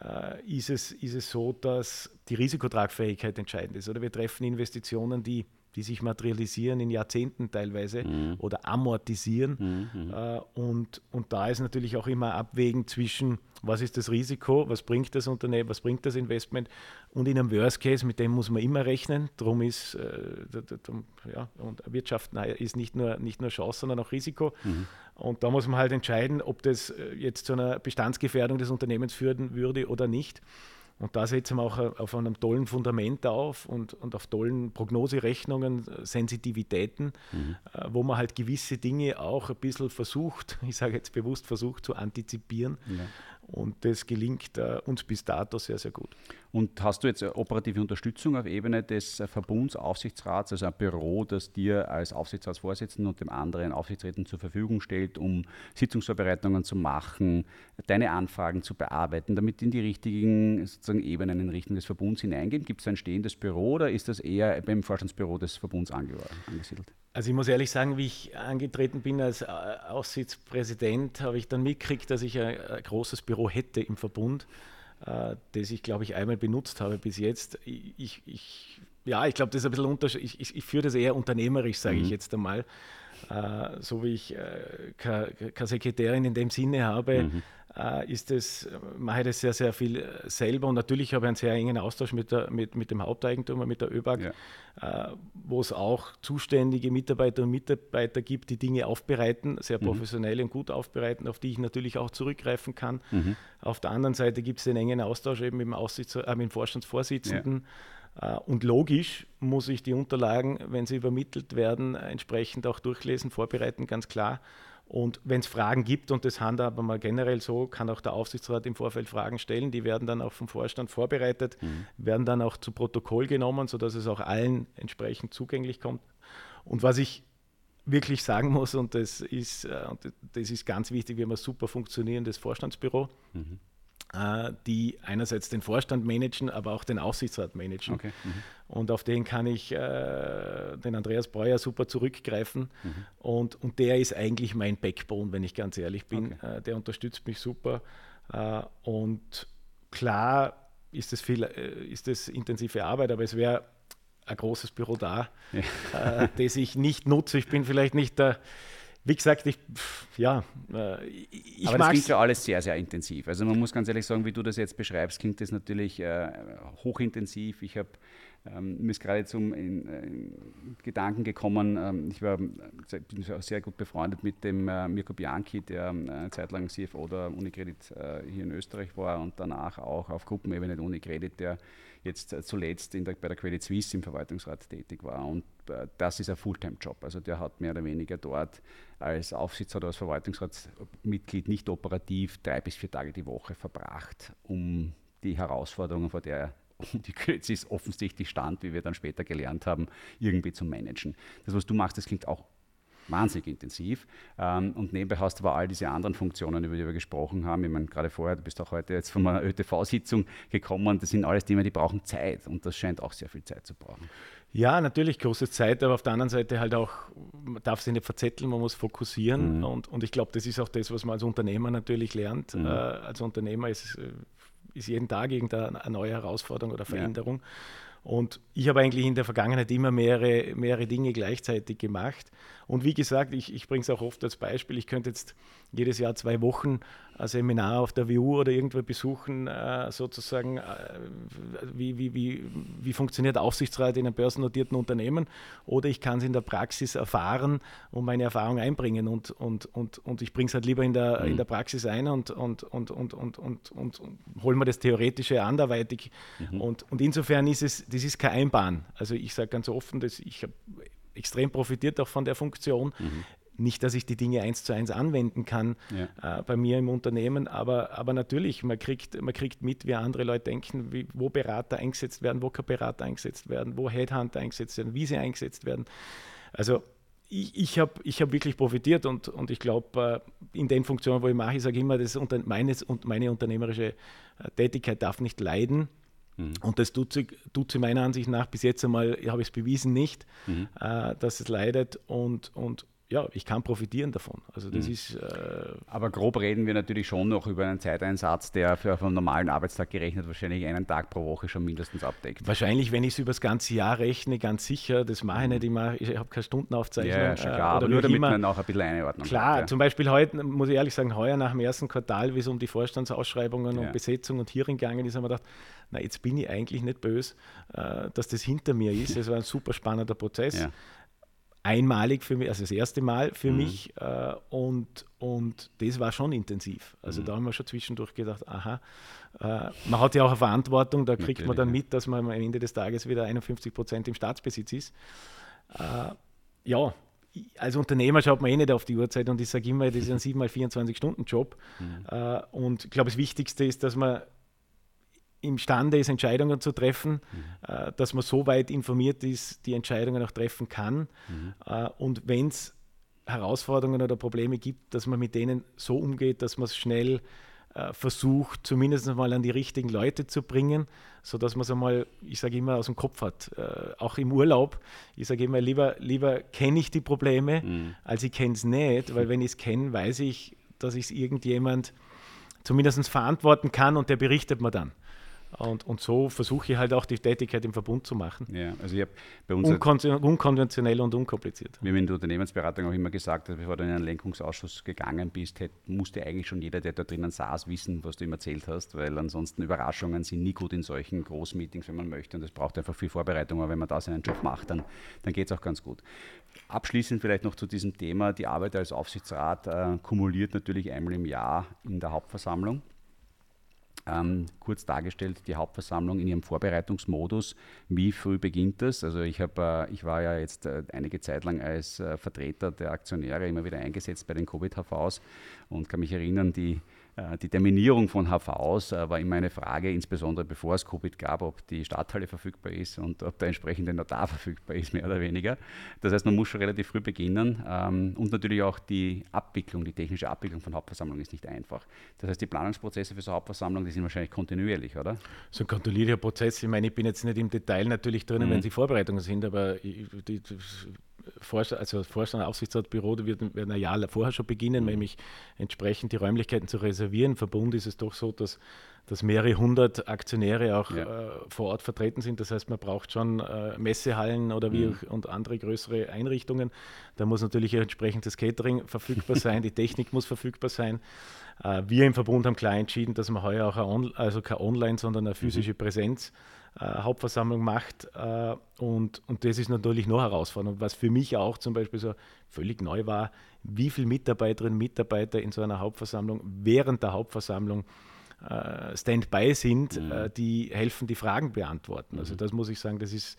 äh, ist, es, ist es so, dass die Risikotragfähigkeit entscheidend ist. Oder wir treffen Investitionen, die die sich materialisieren in Jahrzehnten teilweise mhm. oder amortisieren. Mhm. mhm. Äh, und, und da ist natürlich auch immer Abwägen zwischen, was ist das Risiko, was bringt das Unternehmen, was bringt das Investment und in einem Worst Case, mit dem muss man immer rechnen. Darum ist äh, ja, und Wirtschaften ist nicht nur, nicht nur Chance, sondern auch Risiko. Mhm. Und da muss man halt entscheiden, ob das äh, jetzt zu einer Bestandsgefährdung des Unternehmens führen würde oder nicht. Und da setzen wir auch äh, auf einem tollen Fundament auf und, und auf tollen Prognoserechnungen, äh, Sensitivitäten, mhm. Äh, wo man halt gewisse Dinge auch ein bisschen versucht, ich sage jetzt bewusst versucht zu antizipieren. Ja. Und das gelingt äh, uns bis dato sehr, sehr gut. Und hast du jetzt operative Unterstützung auf Ebene des äh, Verbunds Aufsichtsrats, also ein Büro, das dir als Aufsichtsratsvorsitzenden und dem anderen Aufsichtsräten zur Verfügung stellt, um Sitzungsvorbereitungen zu machen, deine Anfragen zu bearbeiten, damit in die richtigen sozusagen Ebenen in Richtung des Verbunds hineingehen? Gibt es ein stehendes Büro oder ist das eher beim Vorstandsbüro des Verbunds angesiedelt? Also ich muss ehrlich sagen, wie ich angetreten bin als äh, Aussichtspräsident, habe ich dann mitgekriegt, dass ich ein, ein großes Büro hätte im Verbund, äh, das ich, glaube ich, einmal benutzt habe bis jetzt. Ich, ich ja, ich glaube, das ist ein bisschen unterschiedlich. Ich, ich, führe das eher unternehmerisch, sage mhm. ich jetzt einmal. Äh, so wie ich äh, keine Sekretärin in dem Sinne habe, mhm ist es, mache ich das sehr, sehr viel äh, selber und natürlich habe ich einen sehr engen Austausch mit, der, mit, mit dem Haupteigentümer, mit der ÖBAG, ja. äh, wo es auch zuständige Mitarbeiter und Mitarbeiter gibt, die Dinge aufbereiten, sehr mhm. professionell und gut aufbereiten, auf die ich natürlich auch zurückgreifen kann. Mhm. Auf der anderen Seite gibt es den engen Austausch eben mit dem, Aussichts äh, mit dem Vorstandsvorsitzenden. Ja. Äh, und logisch muss ich die Unterlagen, wenn sie übermittelt werden, entsprechend auch durchlesen, vorbereiten, ganz klar. Und wenn es Fragen gibt, und das handhabt man generell so, kann auch der Aufsichtsrat im Vorfeld Fragen stellen. Die werden dann auch vom Vorstand vorbereitet, mhm. werden dann auch zu Protokoll genommen, sodass es auch allen entsprechend zugänglich kommt. Und was ich wirklich sagen muss, und das ist, äh, und das ist ganz wichtig, wir haben ein super funktionierendes Vorstandsbüro. Mhm. Äh, die einerseits den Vorstand managen, aber auch den Aufsichtsrat managen. Okay. Mhm. Und auf den kann ich äh, den Andreas Breuer super zurückgreifen. Mhm. Und, und der ist eigentlich mein Backbone, wenn ich ganz ehrlich bin. Okay. Äh, der unterstützt mich super. Äh, und klar ist es viel, äh, ist es intensive Arbeit, aber es wäre ein großes Büro da, ja. Äh, das ich nicht nutze. Ich bin vielleicht nicht der wie gesagt, ich, ja, äh, ich Aber das klingt ja alles sehr, sehr intensiv. Also man muss ganz ehrlich sagen, wie du das jetzt beschreibst, klingt das natürlich äh, hochintensiv. Ich habe ähm, mir ist gerade zum in, in Gedanken gekommen, ähm, ich war bin sehr gut befreundet mit dem äh, Mirko Bianchi, der ähm, eine Zeit lang CFO der Unicredit äh, hier in Österreich war und danach auch auf Gruppenebene der Unicredit, der jetzt äh, zuletzt der, bei der Credit Suisse im Verwaltungsrat tätig war. Und äh, das ist ein Fulltime-Job. Also der hat mehr oder weniger dort als Aufsichtsrat oder als Verwaltungsratsmitglied nicht operativ drei bis vier Tage die Woche verbracht, um die Herausforderungen, vor der die Suisse offensichtlich stand, wie wir dann später gelernt haben, irgendwie zu managen. Das, was du machst, das klingt auch wahnsinnig intensiv. Ähm, und nebenbei hast du aber all diese anderen Funktionen, über die wir gesprochen haben. Ich meine, gerade vorher, du bist auch heute jetzt von einer ÖTV-Sitzung gekommen. Das sind alles Dinge, die brauchen Zeit und das scheint auch sehr viel Zeit zu brauchen. Ja, natürlich große Zeit, aber auf der anderen Seite halt auch, man darf sich nicht verzetteln, man muss fokussieren. Mhm. Und, und ich glaube, das ist auch das, was man als Unternehmer natürlich lernt. Mhm. Äh, als Unternehmer ist, äh, ist jeden Tag irgendeine neue Herausforderung oder Veränderung. Ja. Und ich habe eigentlich in der Vergangenheit immer mehrere, mehrere Dinge gleichzeitig gemacht. Und wie gesagt, ich, ich bringe es auch oft als Beispiel. Ich könnte jetzt jedes Jahr zwei Wochen ein Seminar auf der WU oder irgendwo besuchen, äh, sozusagen, äh, wie, wie, wie, wie funktioniert Aufsichtsrat in einem börsennotierten Unternehmen. Oder ich kann es in der Praxis erfahren und meine Erfahrung einbringen. Und, und, und, und ich bringe es halt lieber in der, in der Praxis ein und, und, und, und, und, und, und, und hole mir das Theoretische anderweitig. Mhm. Und, und insofern ist es, das ist keine Einbahn. Also ich sage ganz offen, dass ich habe extrem profitiert auch von der Funktion. Mhm. Nicht, dass ich die Dinge eins zu eins anwenden kann ja. äh, bei mir im Unternehmen, aber, aber natürlich, man kriegt, man kriegt mit, wie andere Leute denken, wie, wo Berater eingesetzt werden, wo kein Berater eingesetzt werden, wo Headhunter eingesetzt werden, wie sie eingesetzt werden. Also ich, ich habe ich hab wirklich profitiert und, und ich glaube, äh, in den Funktionen, wo ich mache, ich sage immer, das unter, meines, und meine unternehmerische äh, Tätigkeit darf nicht leiden. Mhm. Und das tut sie, tut sie meiner Ansicht nach bis jetzt einmal, habe ich es bewiesen, nicht, mhm. äh, dass es leidet. Und, und ja, ich kann profitieren davon. Also das mhm. ist. Äh Aber grob reden wir natürlich schon noch über einen Zeiteinsatz, der für einen normalen Arbeitstag gerechnet wahrscheinlich einen Tag pro Woche schon mindestens abdeckt. Wahrscheinlich, wenn ich es über das ganze Jahr rechne, ganz sicher. Das mache ich nicht immer. Ich habe keine Stundenaufzeichnung. Ja, schon äh, klar, aber nur damit immer. man auch ein bisschen Einordnung Klar, hat, ja. zum Beispiel heute, muss ich ehrlich sagen, heuer nach dem ersten Quartal, wie es um die Vorstandsausschreibungen ja. und Besetzung und Hearing gegangen ist, haben wir gedacht, na, jetzt bin ich eigentlich nicht böse, äh, dass das hinter mir ist. Es war ein super spannender Prozess. Ja einmalig für mich, also das erste Mal für mhm. mich äh, und, und das war schon intensiv. Also mhm. da haben wir schon zwischendurch gedacht, aha, äh, man hat ja auch eine Verantwortung, da kriegt Natürlich, man dann mit, dass man am Ende des Tages wieder 51 Prozent im Staatsbesitz ist. Äh, ja, als Unternehmer schaut man eh nicht auf die Uhrzeit und ich sage immer, das ist ein 7 mal 24 Stunden Job. Mhm. Äh, und ich glaube, das Wichtigste ist, dass man imstande ist, Entscheidungen zu treffen, mhm. äh, dass man so weit informiert ist, die Entscheidungen auch treffen kann. Mhm. Äh, und wenn es Herausforderungen oder Probleme gibt, dass man mit denen so umgeht, dass man es schnell äh, versucht, zumindest mal an die richtigen Leute zu bringen, sodass man es einmal, ich sage immer, aus dem Kopf hat. Äh, auch im Urlaub, ich sage immer, lieber, lieber kenne ich die Probleme, mhm. als ich kenne es nicht, weil wenn ich es kenne, weiß ich, dass ich es irgendjemand zumindest verantworten kann und der berichtet mir dann. Und, und so versuche ich halt auch die Tätigkeit im Verbund zu machen. Ja, also ich bei uns Unkon unkonventionell und unkompliziert. Wir haben in der Unternehmensberatung auch immer gesagt, dass bevor du in einen Lenkungsausschuss gegangen bist, hätte, musste eigentlich schon jeder, der da drinnen saß, wissen, was du ihm erzählt hast, weil ansonsten Überraschungen sind nie gut in solchen Großmeetings, wenn man möchte. Und es braucht einfach viel Vorbereitung, aber wenn man da seinen Job macht, dann, dann geht es auch ganz gut. Abschließend vielleicht noch zu diesem Thema, die Arbeit als Aufsichtsrat äh, kumuliert natürlich einmal im Jahr in der Hauptversammlung. Ähm, kurz dargestellt, die Hauptversammlung in ihrem Vorbereitungsmodus. Wie früh beginnt das? Also ich, hab, äh, ich war ja jetzt äh, einige Zeit lang als äh, Vertreter der Aktionäre immer wieder eingesetzt bei den Covid-HVs und kann mich erinnern, die die Terminierung von HVs äh, war immer eine Frage, insbesondere bevor es Covid gab, ob die Stadthalle verfügbar ist und ob der entsprechende Notar verfügbar ist, mehr oder weniger. Das heißt, man muss schon relativ früh beginnen ähm, und natürlich auch die Abwicklung, die technische Abwicklung von Hauptversammlungen ist nicht einfach. Das heißt, die Planungsprozesse für so Hauptversammlungen, die sind wahrscheinlich kontinuierlich, oder? So ein kontinuierlicher Prozess, ich meine, ich bin jetzt nicht im Detail natürlich drin, mhm. wenn sie Vorbereitungen sind, aber die, die, Vorstand, also Vorstand, Aufsichtsratbüro, die werden, werden ein Jahr vorher schon beginnen, mhm. nämlich entsprechend die Räumlichkeiten zu reservieren. Verbund ist es doch so, dass, dass mehrere hundert Aktionäre auch ja. äh, vor Ort vertreten sind. Das heißt, man braucht schon äh, Messehallen oder wie mhm. und andere größere Einrichtungen. Da muss natürlich entsprechend das Catering verfügbar sein, die Technik muss verfügbar sein. Äh, wir im Verbund haben klar entschieden, dass man heuer auch eine, also keine Online, sondern eine physische mhm. Präsenz äh, Hauptversammlung macht. Äh, und, und das ist natürlich noch herausfordernd. Was für mich auch zum Beispiel so völlig neu war, wie viele Mitarbeiterinnen und Mitarbeiter in so einer Hauptversammlung während der Hauptversammlung äh, Standby sind, mhm. äh, die helfen, die Fragen beantworten. Also mhm. das muss ich sagen, das ist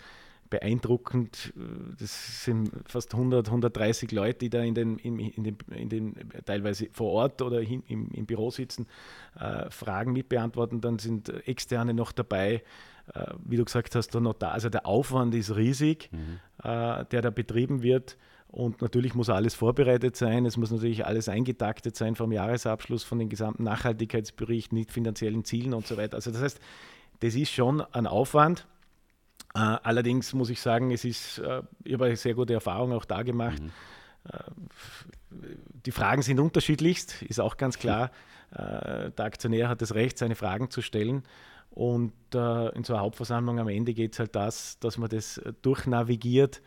beeindruckend. Das sind fast 100, 130 Leute, die da in den, in, in den, in den teilweise vor Ort oder hin, im, im Büro sitzen, äh, Fragen mitbeantworten. Dann sind Externe noch dabei, äh, wie du gesagt hast, der Notar, also der Aufwand ist riesig, mhm. äh, der da betrieben wird. Und natürlich muss alles vorbereitet sein. Es muss natürlich alles eingetaktet sein vom Jahresabschluss, von den gesamten Nachhaltigkeitsberichten, nicht finanziellen Zielen und so weiter. Also das heißt, das ist schon ein Aufwand. Äh, allerdings muss ich sagen, es ist, äh, ich habe eine sehr gute Erfahrung auch da gemacht. Mhm. Äh, die Fragen sind unterschiedlichst, ist auch ganz klar. Äh, der Aktionär hat das Recht, seine Fragen zu stellen. Und äh, in so einer Hauptversammlung am Ende geht es halt das, dass man das äh, durchnavigiert,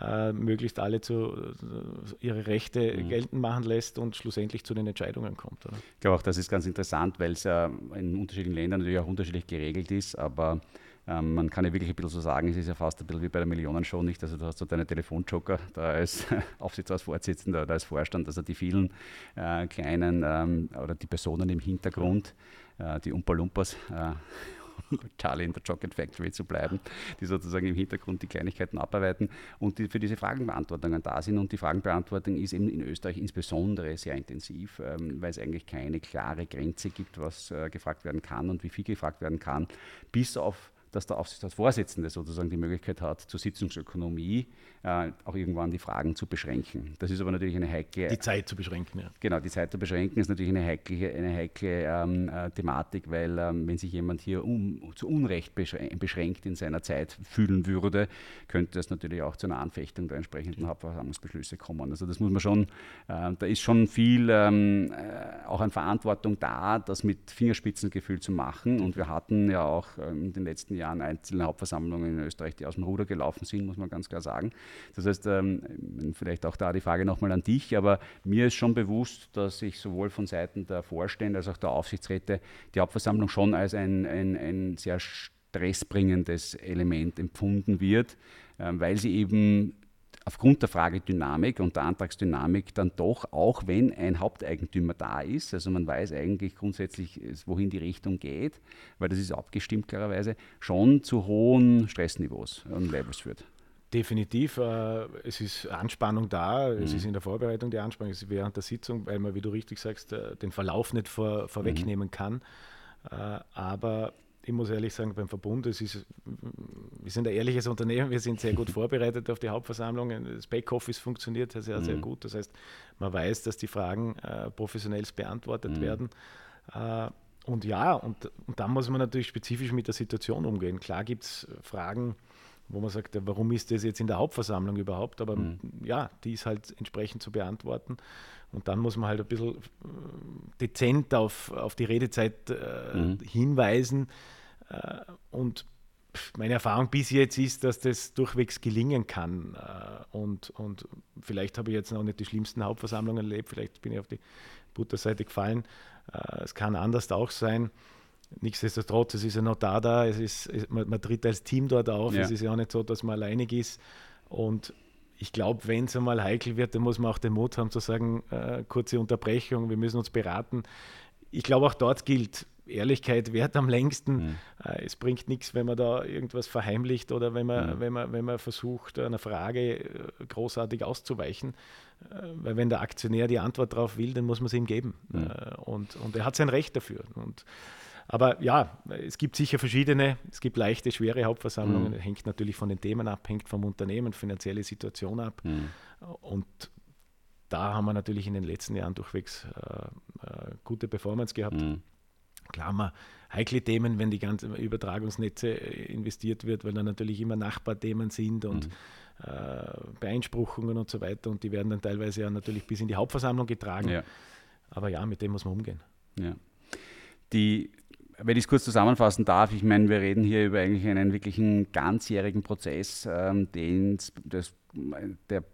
äh, möglichst alle zu, äh, ihre Rechte mhm. geltend machen lässt und schlussendlich zu den Entscheidungen kommt. Oder? Ich glaube auch, das ist ganz interessant, weil es ja in unterschiedlichen Ländern natürlich auch unterschiedlich geregelt ist, aber ähm, man kann ja wirklich ein bisschen so sagen, es ist ja fast ein bisschen wie bei der Millionenshow, nicht? Also du hast so deine Telefonjoker da als Aufsichtsratsvorsitzender oder als Vorstand, also die vielen äh, kleinen ähm, oder die Personen im Hintergrund, die Umpa Lumpas, äh, Charlie in der Chocolate Factory zu bleiben, die sozusagen im Hintergrund die Kleinigkeiten abarbeiten und die für diese Fragenbeantwortungen da sind. Und die Fragenbeantwortung ist eben in Österreich insbesondere sehr intensiv, ähm, weil es eigentlich keine klare Grenze gibt, was äh, gefragt werden kann und wie viel gefragt werden kann, bis auf dass der Aufsichtsratsvorsitzende sozusagen die Möglichkeit hat, zur Sitzungsökonomie äh, auch irgendwann die Fragen zu beschränken. Das ist aber natürlich eine heikle. Die Zeit zu beschränken, ja. Genau, die Zeit zu beschränken ist natürlich eine heikle, eine heikle ähm, äh, Thematik, weil ähm, wenn sich jemand hier um, zu Unrecht beschränkt in seiner Zeit fühlen würde, könnte es natürlich auch zu einer Anfechtung der entsprechenden Hauptversammlungsbeschlüsse kommen. Also das muss man schon, äh, da ist schon viel ähm, äh, auch an Verantwortung da, das mit Fingerspitzengefühl zu machen. Und wir hatten ja auch ähm, in den letzten Jahren einzelne Hauptversammlungen in Österreich, die aus dem Ruder gelaufen sind, muss man ganz klar sagen. Das heißt, ähm, vielleicht auch da die Frage nochmal an dich, aber mir ist schon bewusst, dass ich sowohl von Seiten der Vorstände als auch der Aufsichtsräte die Hauptversammlung schon als ein, ein, ein sehr stressbringendes Element empfunden wird, ähm, weil sie eben aufgrund der Fragedynamik und der Antragsdynamik dann doch, auch wenn ein Haupteigentümer da ist, also man weiß eigentlich grundsätzlich, wohin die Richtung geht, weil das ist abgestimmt klarerweise, schon zu hohen Stressniveaus und Levels führt. Definitiv. Äh, es ist Anspannung da, mhm. es ist in der Vorbereitung die Anspannung, es ist während der Sitzung, weil man, wie du richtig sagst, äh, den Verlauf nicht vor, vorwegnehmen mhm. kann. Äh, aber ich muss ehrlich sagen, beim Verbund, es ist, wir sind ein ehrliches Unternehmen, wir sind sehr gut vorbereitet auf die Hauptversammlung. Das Backoffice funktioniert sehr, sehr mhm. gut. Das heißt, man weiß, dass die Fragen äh, professionell beantwortet mhm. werden. Äh, und ja, und, und dann muss man natürlich spezifisch mit der Situation umgehen. Klar gibt es Fragen, wo man sagt, warum ist das jetzt in der Hauptversammlung überhaupt? Aber mhm. ja, die ist halt entsprechend zu beantworten. Und dann muss man halt ein bisschen äh, dezent auf, auf die Redezeit äh, mhm. hinweisen. Äh, und meine Erfahrung bis jetzt ist, dass das durchwegs gelingen kann. Äh, und, und vielleicht habe ich jetzt noch nicht die schlimmsten Hauptversammlungen erlebt, vielleicht bin ich auf die Butterseite gefallen. Es kann anders auch sein. Nichtsdestotrotz, es ist ja noch da, da es ist, man, man tritt als Team dort auf. Ja. Es ist ja auch nicht so, dass man alleinig ist. Und ich glaube, wenn es einmal heikel wird, dann muss man auch den Mut haben zu sagen, äh, kurze Unterbrechung, wir müssen uns beraten. Ich glaube, auch dort gilt, Ehrlichkeit wert am längsten. Mhm. Äh, es bringt nichts, wenn man da irgendwas verheimlicht oder wenn man, mhm. wenn man, wenn man versucht, einer Frage äh, großartig auszuweichen. Äh, weil wenn der Aktionär die Antwort darauf will, dann muss man es ihm geben. Mhm. Und, und er hat sein Recht dafür. Und aber ja, es gibt sicher verschiedene, es gibt leichte, schwere Hauptversammlungen, mhm. hängt natürlich von den Themen ab, hängt vom Unternehmen, finanzielle Situation ab. Mhm. Und da haben wir natürlich in den letzten Jahren durchwegs äh, äh, gute Performance gehabt. Mhm. Klar, mal heikle Themen, wenn die ganzen Übertragungsnetze investiert wird, weil dann natürlich immer Nachbarthemen sind und mhm. äh, Beeinspruchungen und so weiter und die werden dann teilweise ja natürlich bis in die Hauptversammlung getragen. Ja. Aber ja, mit dem muss man umgehen. Ja. Die wenn ich es kurz zusammenfassen darf, ich meine, wir reden hier über eigentlich einen wirklichen ganzjährigen Prozess, ähm, den der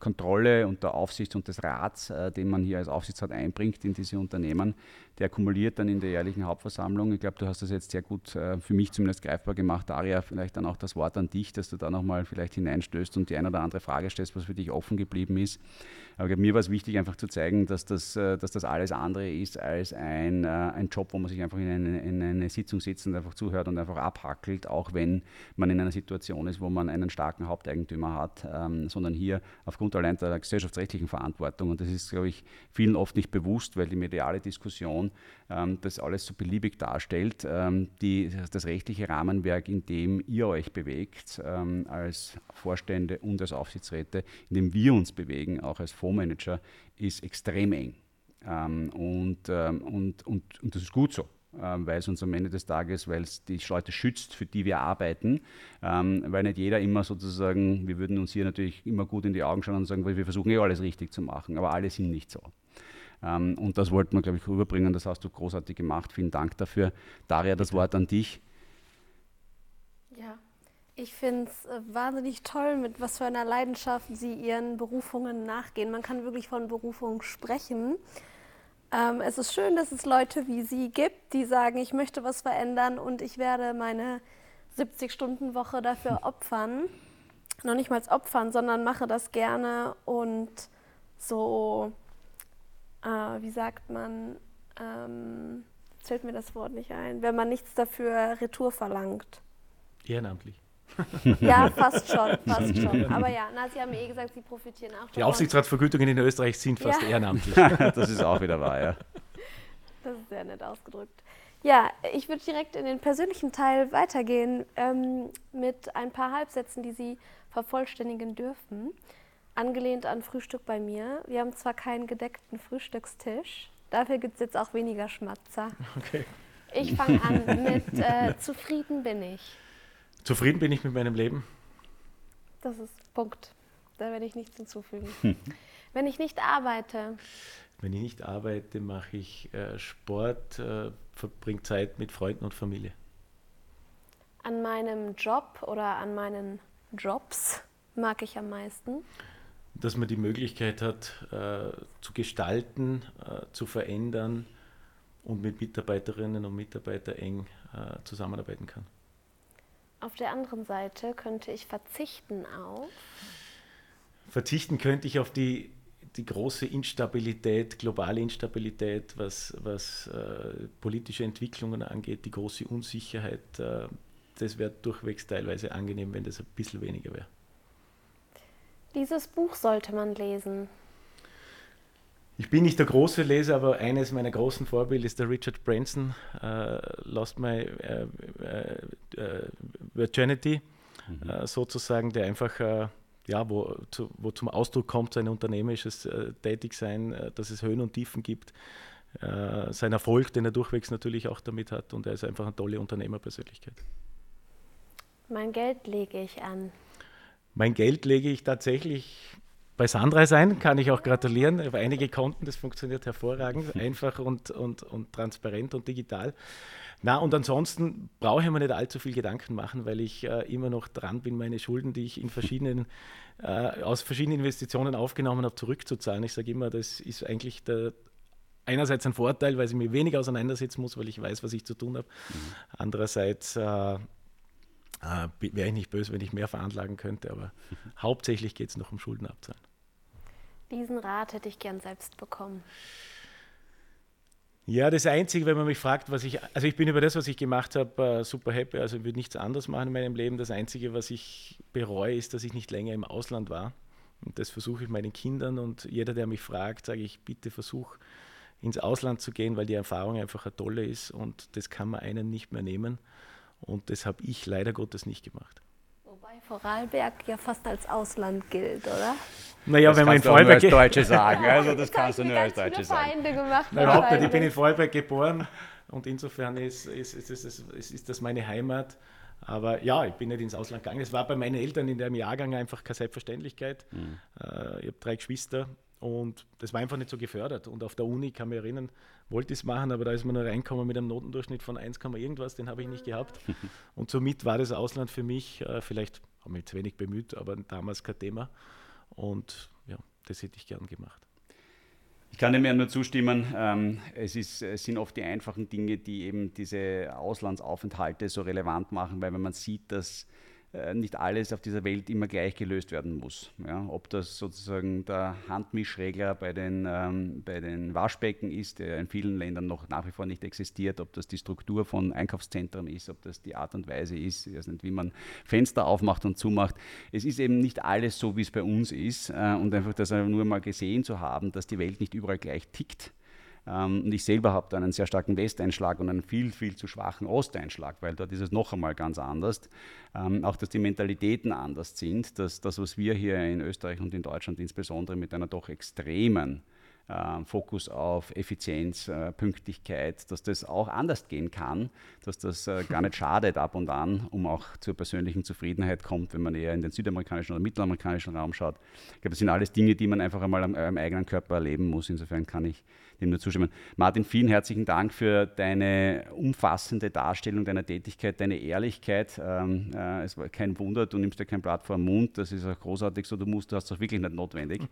Kontrolle und der Aufsicht und des Rats, äh, den man hier als Aufsichtsrat einbringt in diese Unternehmen, der kumuliert dann in der jährlichen Hauptversammlung. Ich glaube, du hast das jetzt sehr gut äh, für mich zumindest greifbar gemacht. Daria, vielleicht dann auch das Wort an dich, dass du da nochmal vielleicht hineinstößt und die eine oder andere Frage stellst, was für dich offen geblieben ist. Aber glaub, mir war es wichtig, einfach zu zeigen, dass das, äh, dass das alles andere ist als ein, äh, ein Job, wo man sich einfach in eine, in eine Sitzung sitzt und einfach zuhört und einfach abhackelt, auch wenn man in einer Situation ist, wo man einen starken Haupteigentümer hat, ähm, sondern hier aufgrund allein der gesellschaftsrechtlichen Verantwortung. Und das ist, glaube ich, vielen oft nicht bewusst, weil die mediale Diskussion ähm, das alles so beliebig darstellt. Ähm, die, das rechtliche Rahmenwerk, in dem ihr euch bewegt, ähm, als Vorstände und als Aufsichtsräte, in dem wir uns bewegen, auch als Fondsmanager, ist extrem eng. Und, und, und, und das ist gut so weil es uns am Ende des Tages, weil es die Leute schützt, für die wir arbeiten, weil nicht jeder immer sozusagen, wir würden uns hier natürlich immer gut in die Augen schauen und sagen, wir versuchen eh alles richtig zu machen, aber alle sind nicht so. Ähm, und das wollten wir, glaube ich, rüberbringen. Das hast du großartig gemacht. Vielen Dank dafür. Daria, das Wort an dich. Ja, ich finde es äh, wahnsinnig toll, mit was für einer Leidenschaft Sie Ihren Berufungen nachgehen. Man kann wirklich von Berufung sprechen. Ähm, es ist schön, dass es Leute wie Sie gibt, die sagen, ich möchte was verändern und ich werde meine 70-Stunden-Woche dafür opfern. Noch nicht mal opfern, sondern mache das gerne und so äh, wie sagt man, ähm, fällt mir das Wort nicht ein, wenn man nichts dafür Retour verlangt. Ehrenamtlich. Ja, fast schon, fast schon. Aber ja, na, Sie haben eh gesagt, Sie profitieren auch. Die Aufsichtsratsvergütungen in Österreich sind fast ja. ehrenamtlich. das ist auch wieder wahr, ja. Das ist sehr nett ausgedrückt. Ja, ich würde direkt in den persönlichen Teil weitergehen ähm, mit ein paar Halbsätzen, die Sie vervollständigen dürfen. Angelehnt an Frühstück bei mir. Wir haben zwar keinen gedeckten Frühstückstisch, dafür gibt es jetzt auch weniger Schmatzer. Okay. Ich fange an mit äh, Zufrieden bin ich. Zufrieden bin ich mit meinem Leben. Das ist Punkt. Da werde ich nichts hinzufügen. Wenn ich nicht arbeite. Wenn ich nicht arbeite, mache ich äh, Sport, äh, verbringe Zeit mit Freunden und Familie. An meinem Job oder an meinen Jobs mag ich am meisten? Dass man die Möglichkeit hat, äh, zu gestalten, äh, zu verändern und mit Mitarbeiterinnen und Mitarbeitern eng äh, zusammenarbeiten kann. Auf der anderen Seite könnte ich verzichten auf. Verzichten könnte ich auf die, die große Instabilität, globale Instabilität, was, was äh, politische Entwicklungen angeht, die große Unsicherheit. Äh, das wäre durchwegs teilweise angenehm, wenn das ein bisschen weniger wäre. Dieses Buch sollte man lesen. Ich bin nicht der große Leser, aber eines meiner großen Vorbilder ist der Richard Branson, uh, Lost My uh, uh, Virginity, mhm. sozusagen, der einfach, ja, wo, zu, wo zum Ausdruck kommt, sein unternehmerisches Tätigsein, dass es Höhen und Tiefen gibt, sein Erfolg, den er durchwegs natürlich auch damit hat und er ist einfach eine tolle Unternehmerpersönlichkeit. Mein Geld lege ich an. Mein Geld lege ich tatsächlich bei Sandra sein, kann ich auch gratulieren. Über einige Konten, das funktioniert hervorragend, einfach und, und, und transparent und digital. Na, und ansonsten brauche ich mir nicht allzu viel Gedanken machen, weil ich äh, immer noch dran bin, meine Schulden, die ich in verschiedenen, äh, aus verschiedenen Investitionen aufgenommen habe, zurückzuzahlen. Ich sage immer, das ist eigentlich der, einerseits ein Vorteil, weil ich mich weniger auseinandersetzen muss, weil ich weiß, was ich zu tun habe. Mhm. Andererseits äh, äh wäre ich nicht böse, wenn ich mehr veranlagen könnte, aber hauptsächlich geht es noch um Schulden abzahlen. Diesen Rat hätte ich gern selbst bekommen. Ja, das Einzige, wenn man mich fragt, was ich, also ich bin über das, was ich gemacht habe, äh, super happy, also ich würde nichts anderes machen in meinem Leben. Das Einzige, was ich bereue, ist, dass ich nicht länger im Ausland war. Und das versuche ich meinen Kindern und jeder, der mich fragt, sage ich, bitte versuch ins Ausland zu gehen, weil die Erfahrung einfach eine tolle ist und das kann man einen nicht mehr nehmen. Und das habe ich leider Gottes nicht gemacht. Wobei Vorarlberg ja fast als Ausland gilt, oder? Naja, das wenn man in Vorarlberg. als Deutsche sagen, also das kannst du nur als Deutsche sagen. Feinde gemacht. Nein, überhaupt nicht. Ich bin in Vorarlberg geboren und insofern ist, ist, ist, ist, ist das meine Heimat. Aber ja, ich bin nicht ins Ausland gegangen. Es war bei meinen Eltern in dem Jahrgang einfach keine Selbstverständlichkeit. Mhm. Äh, ich habe drei Geschwister und das war einfach nicht so gefördert. Und auf der Uni, kann mich erinnern, wollte ich es machen, aber da ist man nur reinkommen mit einem Notendurchschnitt von 1, irgendwas, den habe ich nicht gehabt. Und somit war das Ausland für mich, äh, vielleicht habe mich zu wenig bemüht, aber damals kein Thema. Und ja, das hätte ich gern gemacht. Ich kann dem ja nur zustimmen. Ähm, es, ist, es, sind oft die einfachen Dinge, die eben diese Auslandsaufenthalte so relevant machen, weil wenn man sieht, dass nicht alles auf dieser Welt immer gleich gelöst werden muss. Ja, ob das sozusagen der Handmischregler bei den, ähm, bei den Waschbecken ist, der in vielen Ländern noch nach wie vor nicht existiert, ob das die Struktur von Einkaufszentren ist, ob das die Art und Weise ist, ich weiß nicht, wie man Fenster aufmacht und zumacht. Es ist eben nicht alles so, wie es bei uns ist. Äh, und einfach das nur mal gesehen zu haben, dass die Welt nicht überall gleich tickt und ich selber habe da einen sehr starken Westeinschlag und einen viel, viel zu schwachen Osteinschlag, weil dort ist es noch einmal ganz anders. Ähm, auch, dass die Mentalitäten anders sind, dass das, was wir hier in Österreich und in Deutschland insbesondere mit einer doch extremen äh, Fokus auf Effizienz, äh, Pünktlichkeit, dass das auch anders gehen kann, dass das äh, gar nicht schadet ab und an, um auch zur persönlichen Zufriedenheit kommt, wenn man eher in den südamerikanischen oder mittelamerikanischen Raum schaut. Ich glaube, das sind alles Dinge, die man einfach einmal am, am eigenen Körper erleben muss. Insofern kann ich dem nur zustimmen. Martin, vielen herzlichen Dank für deine umfassende Darstellung deiner Tätigkeit, deine Ehrlichkeit. Ähm, äh, es war kein Wunder, du nimmst dir kein Blatt vor den Mund, das ist auch großartig so, du musst, du hast es wirklich nicht notwendig.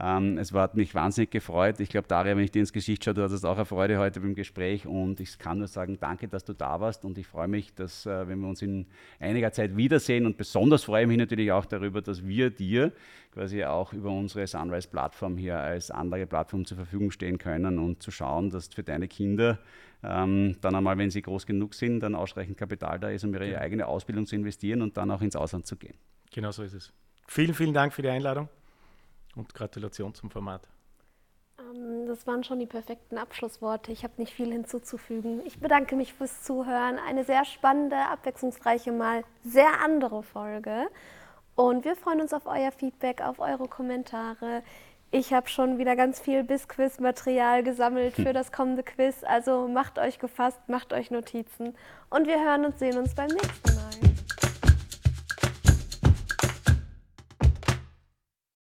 Ähm, es hat mich wahnsinnig gefreut. Ich glaube, Daria, wenn ich dir ins Gesicht schaue, du hattest auch eine Freude heute beim Gespräch und ich kann nur sagen, danke, dass du da warst und ich freue mich, dass, äh, wenn wir uns in einiger Zeit wiedersehen und besonders freue ich mich natürlich auch darüber, dass wir dir quasi auch über unsere Sunrise-Plattform hier als andere Plattform zur Verfügung stehen können und zu schauen, dass für deine Kinder ähm, dann einmal, wenn sie groß genug sind, dann ausreichend Kapital da ist, um ihre ja. eigene Ausbildung zu investieren und dann auch ins Ausland zu gehen. Genau so ist es. Vielen, vielen Dank für die Einladung und Gratulation zum Format. Ähm, Das waren schon die perfekten Abschlussworte. Ich habe nicht viel hinzuzufügen. Ich bedanke mich fürs Zuhören. Eine sehr spannende, abwechslungsreiche, mal sehr andere Folge. Und wir freuen uns auf euer Feedback, auf eure Kommentare. Ich habe schon wieder ganz viel Bis-Quiz-Material gesammelt für das kommende Quiz. Also macht euch gefasst, macht euch Notizen. Und wir hören und sehen uns beim nächsten Mal.